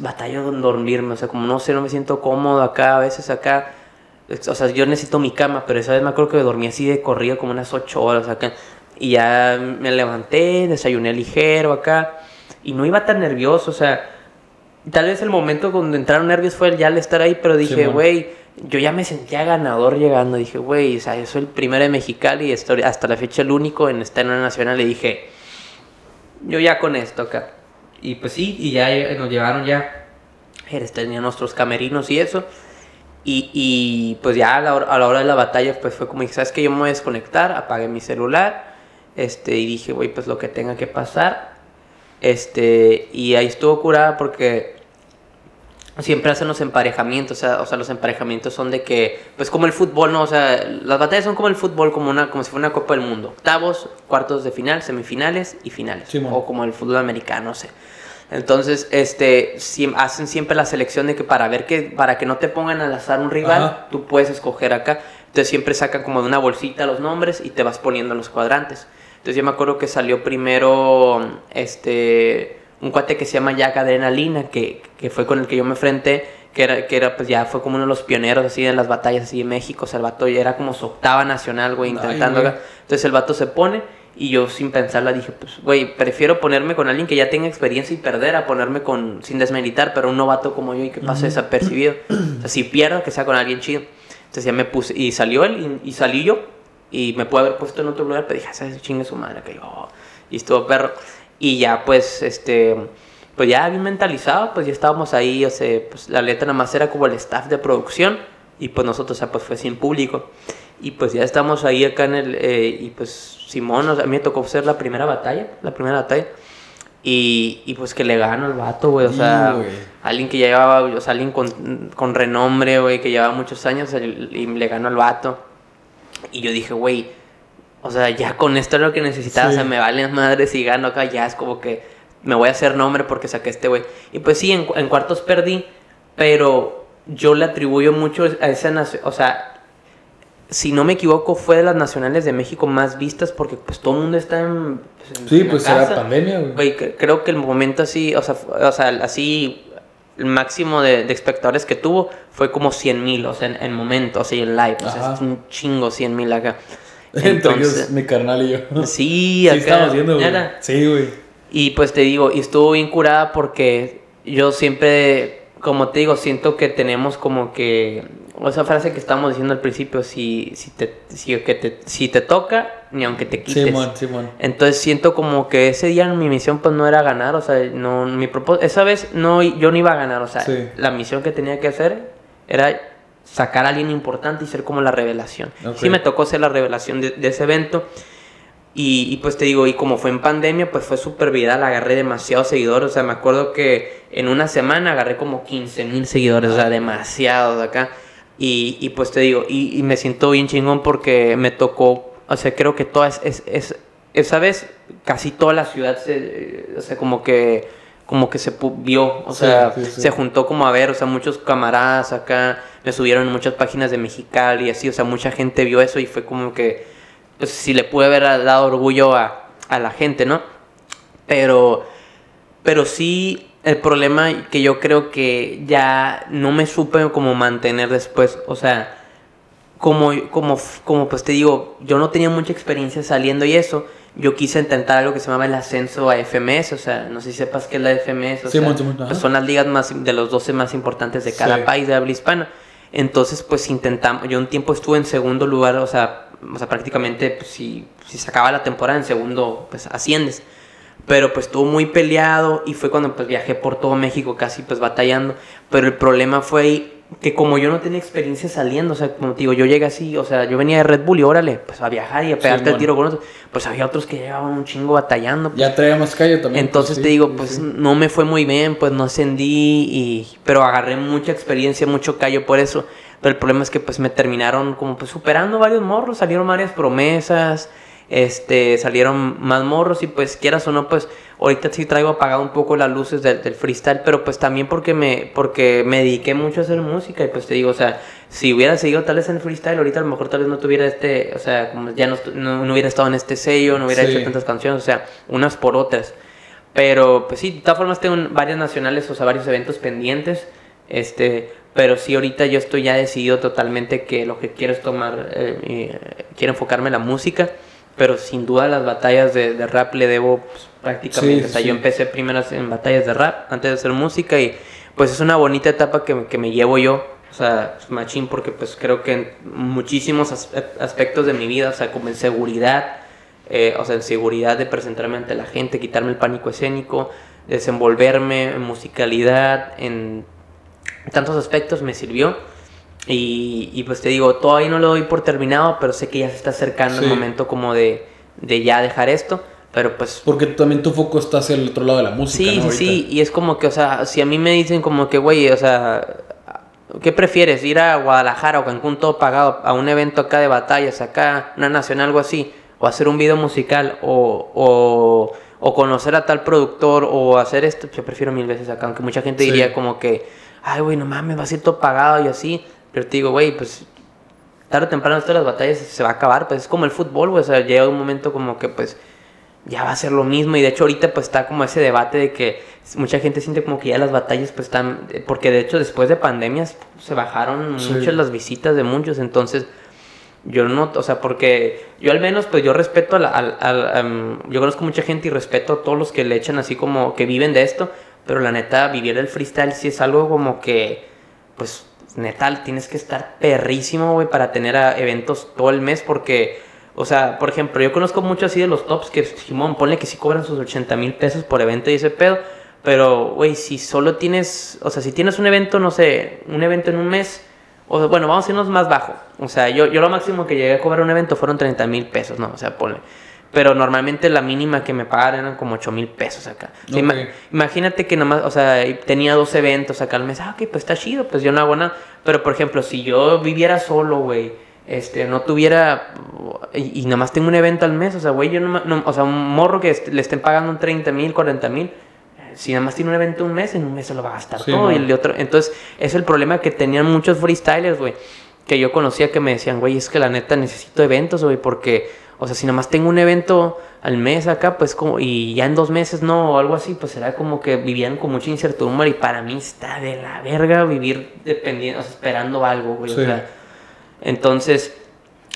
batallo en dormirme, o sea, como no sé, no me siento cómodo acá, a veces acá, o sea, yo necesito mi cama, pero esa vez me acuerdo que dormí así de corrido como unas ocho horas acá, y ya me levanté, desayuné ligero acá, y no iba tan nervioso, o sea, tal vez el momento donde entraron nervios fue el ya al estar ahí, pero dije, güey, yo ya me sentía ganador llegando. Dije, güey, o sea, yo soy el primero de Mexicali y estoy hasta la fecha el único en estar en una nacional. Y dije, yo ya con esto acá. Y pues sí, y ya eh, nos llevaron ya. Eres, Tenían nuestros camerinos y eso. Y, y, pues ya a la, hora, a la hora de la batalla, pues fue como ¿sabes qué? Yo me voy a desconectar, apagué mi celular. Este, y dije, güey, pues lo que tenga que pasar. Este, y ahí estuvo curada porque siempre hacen los emparejamientos, o sea, o sea, los emparejamientos son de que, pues como el fútbol, ¿no? O sea, las batallas son como el fútbol, como, una, como si fuera una Copa del Mundo. Octavos, cuartos de final, semifinales y finales. O como el fútbol americano, no sé. Entonces, este, hacen siempre la selección de que para ver que, para que no te pongan al azar un rival, tú puedes escoger acá. Entonces siempre sacan como de una bolsita los nombres y te vas poniendo en los cuadrantes. Entonces yo me acuerdo que salió primero, este, un cuate que se llama Jack Adrenalina, que, que fue con el que yo me enfrenté, que era, que era, pues ya fue como uno de los pioneros así en las batallas así en México. O sea, el vato ya era como su octava nacional, güey, intentando. Entonces el vato se pone y yo sin pensarla dije, pues, güey, prefiero ponerme con alguien que ya tenga experiencia y perder a ponerme con, sin desmeritar, pero un novato como yo y que pase desapercibido. O sea, si pierdo, que sea con alguien chido. Entonces ya me puse, y salió él, y, salí yo, y me pude haber puesto en otro lugar, pero dije, ¿sabes? Chingue su madre, que yo, y estuvo perro. Y ya, pues, este, pues ya bien mentalizado, pues ya estábamos ahí, o sea, pues la letra nada más era como el staff de producción, y pues nosotros, o sea, pues fue sin público. Y pues ya estamos ahí acá en el, eh, y pues Simón, a mí me tocó ser la primera batalla, la primera batalla. Y, y pues que le gano al vato, güey. O sea, alguien que ya llevaba, o sea, alguien con, con renombre, güey, que llevaba muchos años y le gano al vato. Y yo dije, güey, o sea, ya con esto es lo que necesitaba. O sea, me valen madres y gano acá. Ya es como que me voy a hacer nombre porque saqué este güey. Y pues sí, en, en cuartos perdí, pero yo le atribuyo mucho a esa, o sea, si no me equivoco, fue de las nacionales de México más vistas porque pues todo el mundo está en... Pues, sí, pues era pandemia, güey. Creo que el momento así, o sea, o sea así, el máximo de, de, espectadores que tuvo fue como 100 mil, o sea, en, en momento, o sea, en live. O sea, es un chingo 100 mil acá. Entonces, mi carnal y yo. Sí, acá. Sí, estamos viendo, güey. Sí, güey. Y pues te digo, y estuvo bien curada porque yo siempre, como te digo, siento que tenemos como que esa frase que estábamos diciendo al principio, si, si, te, si, que te, si te toca, ni aunque te quites. Simón, Simón. Entonces siento como que ese día mi misión pues no era ganar, o sea, no, mi propósito, esa vez no, yo no iba a ganar, o sea, la misión que tenía que hacer era sacar a alguien importante y ser como la revelación. Sí me tocó ser la revelación de, de ese evento. Y, pues te digo, y como fue en pandemia, pues fue súper viral, agarré demasiados seguidores, o sea, me acuerdo que en una semana agarré como 15 mil seguidores, o sea, demasiados acá. Y, y pues te digo, y, y, me siento bien chingón porque me tocó, o sea, creo que toda, es, es, esa vez casi toda la ciudad se, o sea, como que, como que se vio, o sea, se juntó como a ver, o sea, muchos camaradas acá, me subieron en muchas páginas de Mexicali y así, o sea, mucha gente vio eso y fue como que, pues si le pude haber dado orgullo a, a la gente, ¿no? Pero, pero sí el problema que yo creo que ya no me supe como mantener después, o sea, como, como, como pues te digo, yo no tenía mucha experiencia saliendo y eso, yo quise intentar algo que se llamaba el ascenso a FMS, o sea, no sé si sepas qué es la FMS, o sea, pues son las ligas más de los 12 más importantes de cada país de habla hispana. Entonces, pues intentamos, yo un tiempo estuve en segundo lugar, o sea, o sea prácticamente pues, si, si se acaba la temporada en segundo, pues asciendes. Pero pues estuvo muy peleado y fue cuando pues viajé por todo México casi pues batallando, pero el problema fue que como yo no tenía experiencia saliendo, o sea, como te digo, yo llegué así, o sea, yo venía de Red Bull y órale, pues a viajar y a pegarte el tiro con otros, pues había otros que llevaban un chingo batallando. Pues. Ya traía más callo también. Entonces pues, te digo, pues no me fue muy bien, pues no ascendí, y, pero agarré mucha experiencia, mucho callo por eso, pero el problema es que pues me terminaron como pues superando varios morros, salieron varias promesas, este, salieron más morros y pues quieras o no, pues ahorita sí traigo apagado un poco las luces del, freestyle, pero pues también porque me, porque me dediqué mucho a hacer música y pues te digo, o sea, si hubiera seguido tal vez en el freestyle, ahorita a lo mejor tal vez no tuviera este, o sea, como ya no, no, hubiera estado en este sello, no hubiera hecho tantas canciones, o sea, unas por otras. Pero pues sí, de todas formas tengo varias nacionales, o sea, varios eventos pendientes, este, pero sí ahorita yo estoy ya decidido totalmente que lo que quiero es tomar, eh, quiero enfocarme en la música pero sin duda las batallas de, rap le debo pues, prácticamente. o sea, yo empecé primero en batallas de rap antes de hacer música y pues es una bonita etapa que, que me llevo yo. O sea, machín, porque pues creo que en muchísimos aspectos de mi vida, o sea, como en seguridad, eh, o sea, en seguridad de presentarme ante la gente, quitarme el pánico escénico, desenvolverme en musicalidad, en tantos aspectos me sirvió. Y, pues te digo, todavía no lo doy por terminado, pero sé que ya se está acercando el momento como de, de, ya dejar esto. Pero pues... Porque también tu foco está hacia el otro lado de la música. Sí, sí, sí. Y es como que, o sea, si a mí me dicen como que, güey, o sea, ¿qué prefieres? ¿Ir a Guadalajara o Cancún todo pagado a un evento acá de batallas, acá, una nacional, algo así? ¿O hacer un video musical? ¿O, o, o conocer a tal productor, o hacer esto, yo prefiero mil veces acá, aunque mucha gente diría como que, ay, güey, no mames, va a ser todo pagado y así, pero te digo, güey, pues tarde o temprano de las batallas se va a acabar, pues es como el fútbol, güey, o sea, llega un momento como que pues ya va a ser lo mismo y de hecho ahorita pues está como ese debate de que mucha gente siente como que ya las batallas pues están, porque de hecho después de pandemias se bajaron muchas las visitas de muchos, entonces yo no, o sea, porque yo al menos, pues yo respeto al, al, yo conozco mucha gente y respeto a todos los que le echan así como que viven de esto, pero la neta, vivir el freestyle sí es algo como que, pues, neta, tienes que estar perrísimo, güey, para tener eventos todo el mes, porque, o sea, por ejemplo, yo conozco mucho así de los tops que, Simón, ponle que sí cobran sus 80 mil pesos por evento y ese pedo, pero, güey, si solo tienes, o sea, si tienes un evento, no sé, un evento en un mes, o bueno, vamos a irnos más bajo. O sea, yo, yo lo máximo que llegué a cobrar un evento fueron 30 mil pesos, ¿no? O sea, ponle. Pero normalmente la mínima que me pagaban eran como 8 mil pesos acá. imagínate que nomás, o sea, tenía dos eventos acá al mes. Ah, ok, pues está chido, pues yo no hago nada. Pero por ejemplo, si yo viviera solo, güey, este, no tuviera. Y, y, nada más tengo un evento al mes, o sea, güey, yo no, O sea, un morro que le estén pagando un 30 mil, 40 mil si nada más tiene un evento un mes, en un mes se lo va a gastar todo. Y el de otro. Entonces, es el problema que tenían muchos freestylers, güey. Que yo conocía que me decían, güey, es que la neta necesito eventos, güey, porque, o sea, si nada más tengo un evento al mes acá, pues como, y ya en dos meses no, o algo así, pues era como que vivían con mucha incertidumbre. Y para mí está de la verga vivir dependiendo, o sea, esperando algo, güey. O sea, entonces,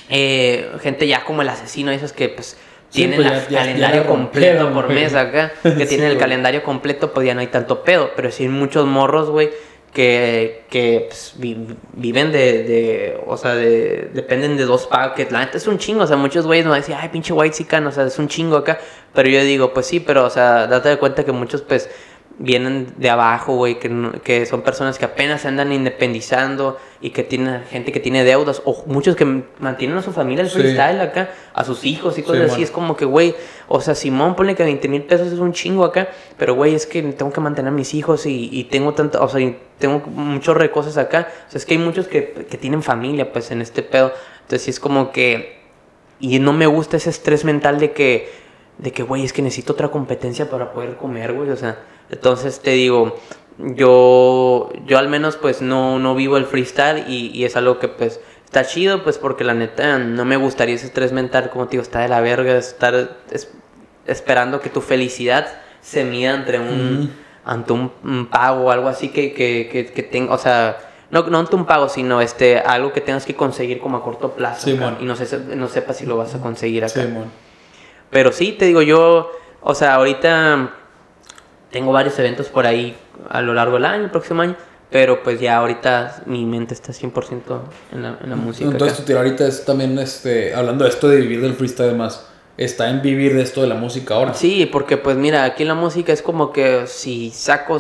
eh, gente ya como el asesino, esos que, pues, tienen el pues calendario completo por mes acá, (laughs) que tienen el calendario completo, pues ya no hay tanto pedo. Pero sí hay muchos morros, güey, que, que pues, viven de, de, o sea, de, dependen de dos paquetes. La neta es un chingo, o sea, muchos güeyes no decir, ay, pinche white chican, o sea, es un chingo acá. Pero yo digo, pues sí, pero, o sea, date de cuenta que muchos, pues, vienen de abajo, güey, que, que son personas que apenas se andan independizando y que tienen gente que tiene deudas, o muchos que mantienen a su familia el freestyle acá, a sus hijos y cosas así. Es como que, güey, o sea, Simón pone que 20 mil pesos es un chingo acá, pero, güey, es que tengo que mantener a mis hijos y, y tengo tanto, o sea, tengo muchos recosas acá. O sea, es que hay muchos que, que tienen familia, pues, en este pedo. Entonces, sí es como que. Y no me gusta ese estrés mental de que, de que, güey, es que necesito otra competencia para poder comer, güey, o sea entonces te digo, yo, yo al menos pues no, no vivo el freestyle y, y, es algo que pues está chido pues porque la neta no me gustaría ese estrés mental, como te digo, está de la verga, estar esperando que tu felicidad se mida entre un, ante un, pago o algo así que, que, que, que tenga, o sea, no, no ante un pago, sino este, algo que tengas que conseguir como a corto plazo y no, sé, no sepas si lo vas a conseguir acá. Pero sí, te digo yo, o sea, ahorita tengo varios eventos por ahí a lo largo del año, el próximo año. Pero pues ya ahorita mi mente está 100% en la, en la música. Entonces tu tiro ahorita es también, este, hablando de esto de vivir del freestyle más, está en vivir de esto de la música ahora. Sí, porque pues mira, aquí en la música es como que si saco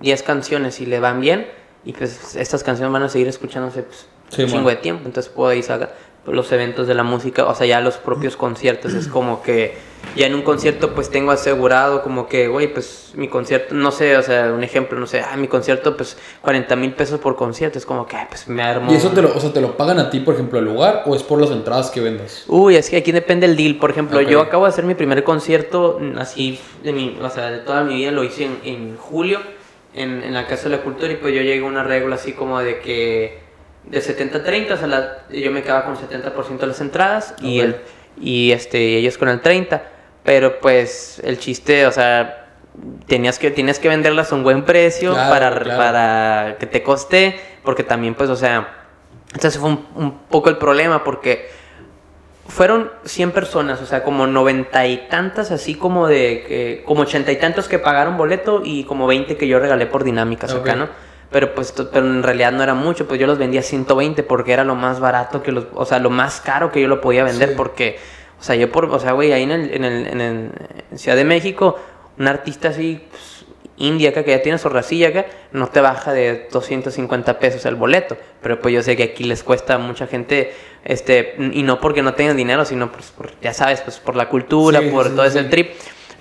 10 canciones y le van bien, y pues estas canciones van a seguir escuchándose pues, un chingo de tiempo, entonces puedo ir sacar los eventos de la música, o sea, ya los propios conciertos, es como que ya en un concierto pues tengo asegurado como que, güey, pues mi concierto, no sé, o sea, un ejemplo, no sé, ah, mi concierto pues 40 mil pesos por concierto, es como que, ay, pues me armo. ¿Y eso te lo, o sea, te lo pagan a ti, por ejemplo, el lugar o es por las entradas que vendas? Uy, es que aquí depende el deal, por ejemplo, yo acabo de hacer mi primer concierto así, de mi, o sea, de toda mi vida, lo hice en, en julio en, en la Casa de la Cultura y pues yo llegué a una regla así como de que de 70-30, o sea, yo me quedaba con 70% de las entradas y, el, y este, ellos con el 30%, pero pues el chiste, o sea, tenías que, tienes que venderlas a un buen precio para, para que te coste, porque también pues, o sea, entonces fue un, un poco el problema porque fueron 100 personas, o sea, como noventa y tantas, así como de, que, como ochenta y tantos que pagaron boleto y como 20 que yo regalé por dinámicas acá, ¿no? Pero pues pero en realidad no era mucho, pues yo los vendía a 120 porque era lo más barato que los, o sea, lo más caro que yo lo podía vender porque, o sea, yo por, o sea, güey, ahí en el, en el, en Ciudad de México, un artista así, pues, india acá, que ya tiene su racilla acá, no te baja de 250 pesos el boleto, pero pues yo sé que aquí les cuesta a mucha gente, este, y no porque no tengan dinero, sino pues por, ya sabes, pues por la cultura, por todo ese trip.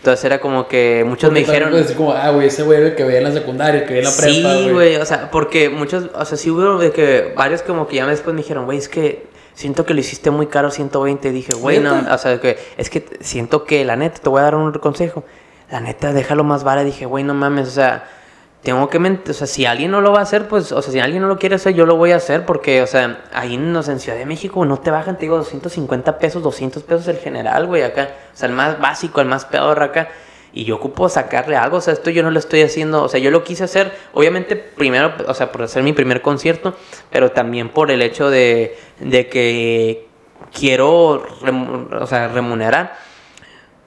Entonces era como que muchos me dijeron. Como, ah, güey, ese güey que veía en la secundaria, que veía en la prepa. Sí, güey, o sea, porque muchos, o sea, sí hubo de que varios como que ya después me dijeron, güey, es que siento que lo hiciste muy caro 120. Dije, güey, no, o sea, que es que siento que la neta, te voy a dar un consejo. La neta, déjalo más vara. Dije, güey, no mames, o sea, tengo que mentir, o sea, si alguien no lo va a hacer, pues, o sea, si alguien no lo quiere hacer, yo lo voy a hacer porque, o sea, ahí en, o sea, en Ciudad de México no te bajan, te digo, 250 pesos, 200 pesos el general, güey, acá. O sea, el más básico, el más peor acá. Y yo ocupo sacarle algo, o sea, esto yo no lo estoy haciendo, o sea, yo lo quise hacer, obviamente, primero, o sea, por hacer mi primer concierto, pero también por el hecho de, de que quiero, o sea, remunerar.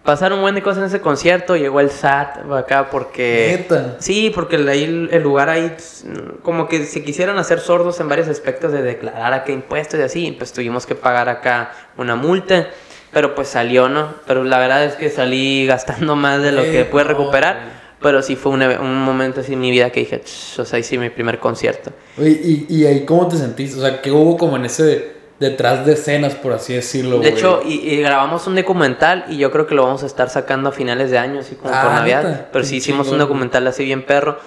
Pasaron un buen de cosas en ese concierto, llegó el SAT acá porque... Neta. Sí, porque ahí el, lugar ahí, mm, como que se quisieron hacer sordos en varios aspectos de declarar acá impuestos y así, pues tuvimos que pagar acá una multa, pero pues salió, ¿no? Pero la verdad es que salí gastando más de lo que pude recuperar, pero sí fue un, un momento así en mi vida que dije, "Ch, o sea, sí, mi primer concierto. Oye, ¿y, y ahí cómo te sentiste? O sea, ¿qué hubo como en ese detrás de escenas, por así decirlo, De hecho, y, y grabamos un documental y yo creo que lo vamos a estar sacando a finales de año, así como Ah, por Navidad. ¿neta? Pero sí hicimos un documental así bien perro.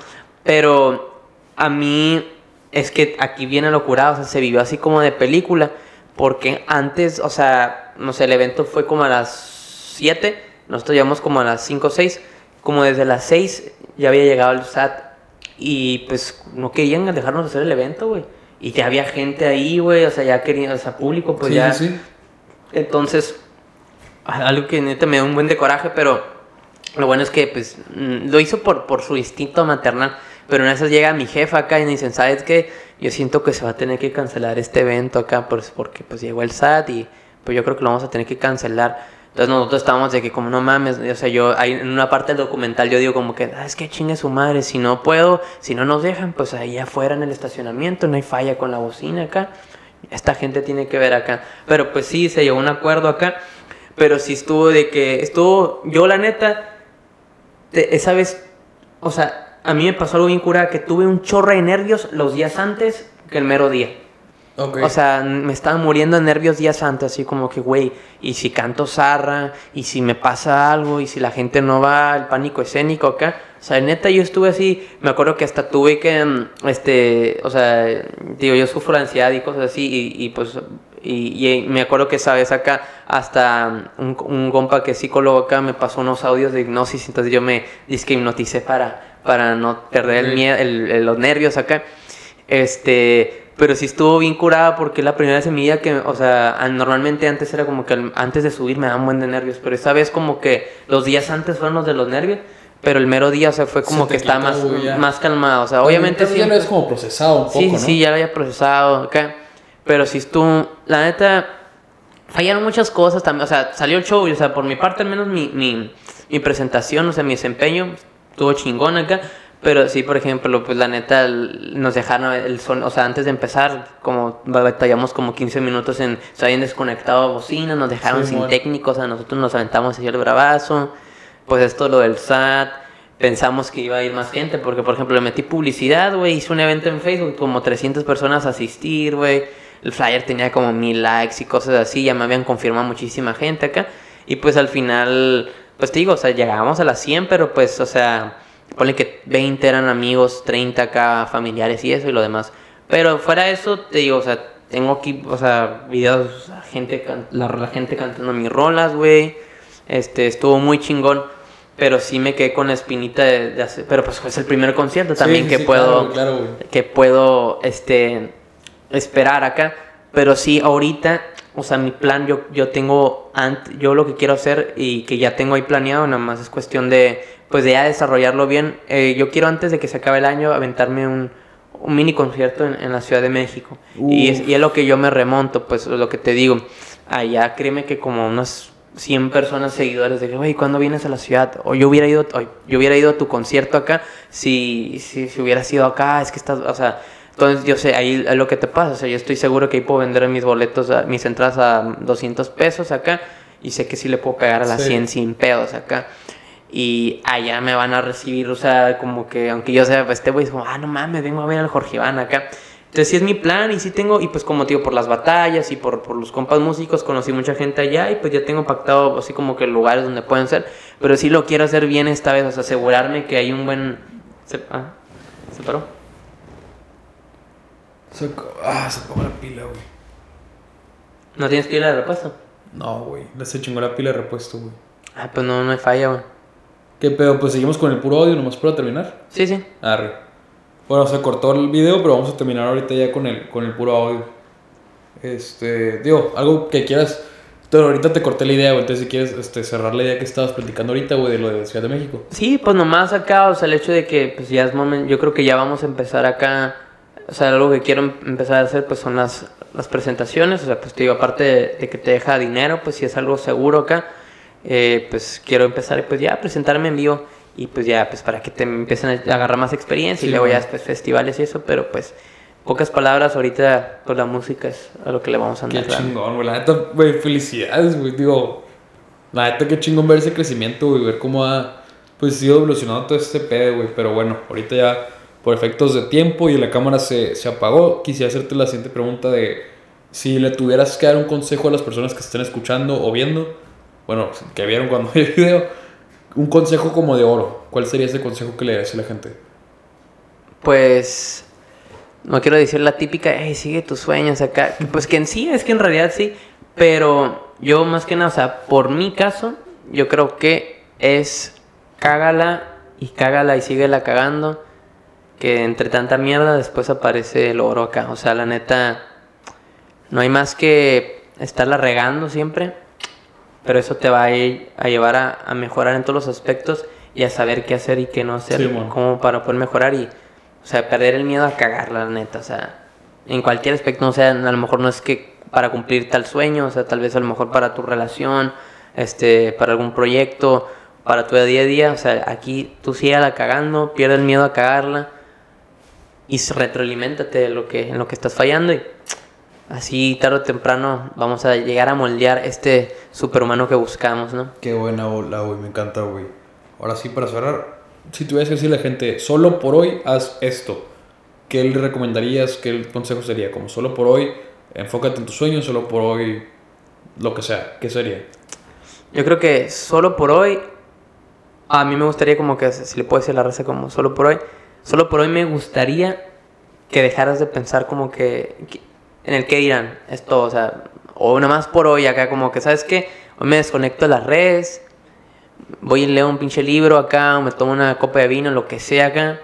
Pero a mí es que aquí viene lo curado, o sea, se vivió así como de película. Porque antes, o sea, no sé, el evento fue como a las 7, nosotros llegamos como a las 5 o 6. Como desde las 6 ya había llegado el SAT y pues no querían dejarnos hacer el evento, güey. Y ya había gente ahí, güey, o sea, ya querían, o sea, público, pues sí, ya. sí. Entonces, algo que neta me da un buen de coraje, pero lo bueno es que pues mm, lo hizo por, por su instinto maternal. Pero en esas llega mi jefa acá y me dicen, ¿sabes qué? Yo siento que se va a tener que cancelar este evento acá pues, porque pues llegó el SAT y pues yo creo que lo vamos a tener que cancelar. Entonces nosotros estábamos de que como no mames, o sea, yo ahí en una parte del documental yo digo como que, ah, es que chingue su madre, si no puedo, si no nos dejan, pues ahí afuera en el estacionamiento, no hay falla con la bocina acá. Esta gente tiene que ver acá. Pero pues sí, se llegó un acuerdo acá. Pero sí estuvo de que estuvo, yo la neta, esa vez, o sea, a mí me pasó algo bien curada, que tuve un chorro de nervios los días antes que el mero día. O sea, me estaban muriendo de nervios días antes, así como que, güey, y si canto zarra, y si me pasa algo, y si la gente no va, el pánico escénico acá. O sea, neta, yo estuve así, me acuerdo que hasta tuve que, mm, este, o sea, digo, yo sufro de ansiedad y cosas así, y, y pues, y, y me acuerdo que esa vez acá, hasta un, un compa que es psicólogo acá me pasó unos audios de hipnosis, entonces yo me disque hipnoticé para, para no perder el miedo, el- el- los nervios acá. Este, pero sí estuvo bien curada porque la primera vida que, o sea, normalmente antes era como que antes de subir me daban buen de nervios, pero esta vez como que los días antes fueron los de los nervios, pero el mero día, o sea, fue como Se que quitó, más, ya. más calmado, o sea, obviamente Entonces ya lo es como procesado un poco, Sí, sí, ¿no? sí, ya lo había procesado acá. Pero sí estuvo, la neta, fallaron muchas cosas también. O sea, salió el show y, o sea, por mi parte, al menos mi, mi, mi presentación, o sea, mi desempeño, estuvo chingón acá. Pero sí, por ejemplo, pues la neta, nos dejaron el son, o sea, antes de empezar, como batallamos como 15 minutos en, se habían desconectado bocinas, nos dejaron Sí, sin bueno. técnicos, o sea, nosotros nos aventamos hacia el bravazo. Pues esto, lo del SAT, pensamos que iba a ir más gente, porque por ejemplo le metí publicidad, güey, hice un evento en Facebook, como 300 personas a asistir, güey. El flyer tenía como mil likes y cosas así, ya me habían confirmado muchísima gente acá. Y pues al final, pues te digo, o sea, llegábamos a las 100, pero pues, o sea, ponle que 20 eran amigos, 30 acá familiares y eso y lo demás. Pero fuera de eso, te digo, o sea, tengo aquí, o sea, videos, gente, la, la gente cantando mis rolas, güey. Este, estuvo muy chingón. Pero sí me quedé con la espinita de, de hacer. Pero pues es el primer concierto también sí, que sí, puedo. claro, claro, que puedo este esperar acá. Pero sí, ahorita, o sea, mi plan, yo, yo tengo, yo lo que quiero hacer y que ya tengo ahí planeado, nada más es cuestión de, pues de ya desarrollarlo bien. Eh, yo quiero antes de que se acabe el año aventarme un, un mini concierto en, en la Ciudad de México. Y es, Uf. y es lo que yo me remonto, pues lo que te digo. Allá créeme que como unas 100 personas seguidores de que, güey, ¿cuándo vienes a la ciudad? O yo hubiera ido, o yo hubiera ido a tu concierto acá si, si, si hubiera sido acá, es que estás, o sea, entonces yo sé, ahí es lo que te pasa, o sea, yo estoy seguro que ahí puedo vender mis boletos, a- mis entradas a 200 pesos acá y sé que sí le puedo pegar a las Sí. 100 sin pedos acá. Y allá me van a recibir, o sea, como que, aunque yo sea, pues este güey es como, ah, no mames, vengo a ver al Jorge Iván acá. Entonces sí es mi plan y sí tengo, y pues como te digo, por las batallas y por, por los compas músicos, conocí mucha gente allá y pues ya tengo pactado así como que lugares donde pueden ser. Pero sí lo quiero hacer bien esta vez, o sea, asegurarme que hay un buen... ¿Se, ah, ¿se paró? Se ah, se apagó la pila, güey. ¿No tienes pila de repuesto? No, güey. Se chingó la pila de repuesto, güey. Ah, pues no, no hay falla, güey. ¿Qué pedo? Pues seguimos con el puro audio nomás para terminar. Sí, sí. Arre. Bueno, se cortó el video, pero vamos a terminar ahorita ya con el, con el puro audio. Este, digo, algo que quieras. Pero ahorita te corté la idea, güey. Entonces, si quieres este, cerrar la idea que estabas platicando ahorita, güey, de lo de Ciudad de México. Sí, pues nomás acá, o sea, el hecho de que pues ya es momento, yo creo que ya vamos a empezar acá, o sea, algo que quiero em- empezar a hacer pues son las, las presentaciones, o sea, pues te digo, aparte de, de que te deja dinero, pues si es algo seguro acá, eh, pues quiero empezar pues ya a presentarme en vivo y pues ya, pues para que te empiecen a agarrar más experiencia y Sí, luego ya después festivales y eso, pero pues pocas palabras, ahorita pues la música es a lo que le vamos a Qué andar. dando. chingón, güey. La neta, güey, felicidades, güey. Digo, la neta, qué chingón ver ese crecimiento, güey. Ver cómo ha, pues, ido evolucionando todo este pedo, güey. Pero bueno, ahorita ya, por efectos de tiempo y la cámara se, se apagó, quisiera hacerte la siguiente pregunta de si le tuvieras que dar un consejo a las personas que estén escuchando o viendo, bueno, que vieron cuando (laughs) vi el video, un consejo como de oro. ¿Cuál sería ese consejo que le darías a la gente? Pues no quiero decir la típica, hey, sigue tus sueños acá. Pues que en sí, es que en realidad sí. Pero yo más que nada, o sea, por mi caso, yo creo que es cágala y cágala y síguela cagando. Que entre tanta mierda después aparece el oro acá. O sea, la neta, no hay más que estarla regando siempre. Pero eso te va a, ll- a llevar a, a mejorar en todos los aspectos y a saber qué hacer y qué no hacer. Sí, como para poder mejorar y, o sea, perder el miedo a cagarla, la neta. O sea, en cualquier aspecto, o sea, a lo mejor no es que para cumplir tal sueño, o sea, tal vez a lo mejor para tu relación, este, para algún proyecto, para tu día a día. O sea, aquí tú síguela cagando, pierde el miedo a cagarla y retroaliméntate de lo que, en lo que estás fallando y así tarde o temprano vamos a llegar a moldear este superhumano que buscamos, ¿no? Qué buena ola, güey, me encanta, güey. Ahora sí, para cerrar, si tuvieras que decirle a la gente, solo por hoy haz esto, ¿qué le recomendarías? ¿Qué el consejo sería? Como solo por hoy, enfócate en tus sueños, solo por hoy, lo que sea, ¿qué sería? Yo creo que solo por hoy, a mí me gustaría como que, si le puedo decir a la raza como solo por hoy, solo por hoy me gustaría que dejaras de pensar como que, en el que dirán, esto, o sea, o nada más por hoy acá, como que, ¿sabes qué? Hoy me desconecto de las redes, voy y leo un pinche libro acá, o me tomo una copa de vino, lo que sea acá,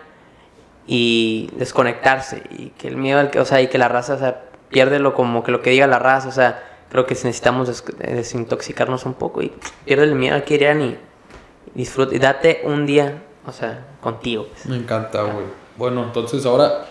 y desconectarse, y que el miedo, al que, o sea, y que la raza, o sea, pierde lo como que lo que diga la raza, o sea, creo que necesitamos des- desintoxicarnos un poco y pierde el miedo al que dirán y disfruta, y date un día, o sea, contigo. pues. Me encanta, güey. Bueno, entonces ahora,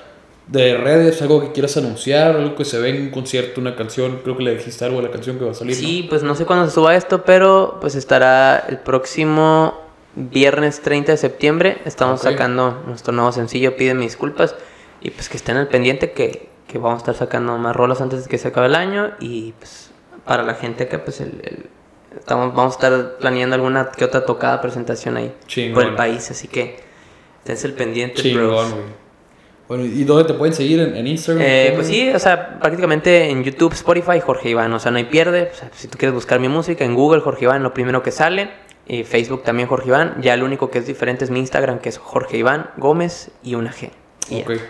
de redes, algo que quieras anunciar, algo que se ve en un concierto, una canción, creo que le dijiste algo a la canción que va a salir. ¿no? Sí, pues no sé cuándo se suba esto, pero pues estará el próximo viernes 30 de septiembre. Estamos sacando nuestro nuevo sencillo, piden disculpas. Y pues que estén al pendiente que, que vamos a estar sacando más rolas antes de que se acabe el año. Y pues para la gente que pues el, el- estamos, vamos a estar planeando alguna que otra tocada presentación ahí Chingón. por el país. Así que esténse al pendiente, Chingón, bros. Bueno, ¿y dónde te pueden seguir? ¿En, en Instagram? Eh, pues sí, o sea, prácticamente en YouTube, Spotify, Jorge Iván, o sea, no hay pierde. O sea, si tú quieres buscar mi música en Google, Jorge Iván, lo primero que sale. Y Facebook también Jorge Iván. Ya lo único que es diferente es mi Instagram, que es Jorge Iván Gómez y una G. Y. Ok, ya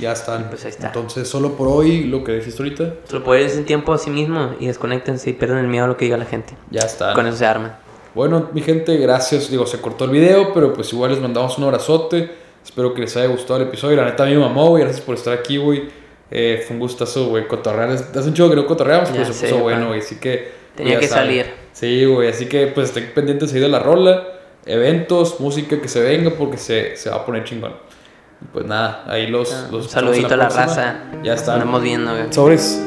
están. Pues ahí está. Entonces, solo por hoy, lo que dijiste ahorita, Se lo pueden en tiempo a sí mismo y desconectense y pierden el miedo a lo que diga la gente. ya están. Con eso se arman. Bueno, mi gente, gracias. Digo, se cortó el video, pero pues igual les mandamos un abrazote. Espero que les haya gustado el episodio. La neta, a mí me mamó, güey. Gracias por estar aquí, güey. Eh, fue un gustazo, güey, cotorrear. Hace un chido que no cotorreamos, Ya pero se puso bueno, güey. Así que... Tenía ya que saben. salir. Sí, güey. Así que, pues, estén pendientes ahí de la rola. Eventos, música que se venga porque se, se va a poner chingón. Pues nada, ahí los... Ah, los saludito a la raza. Ya Nos está. andamos viendo, güey. Sobres.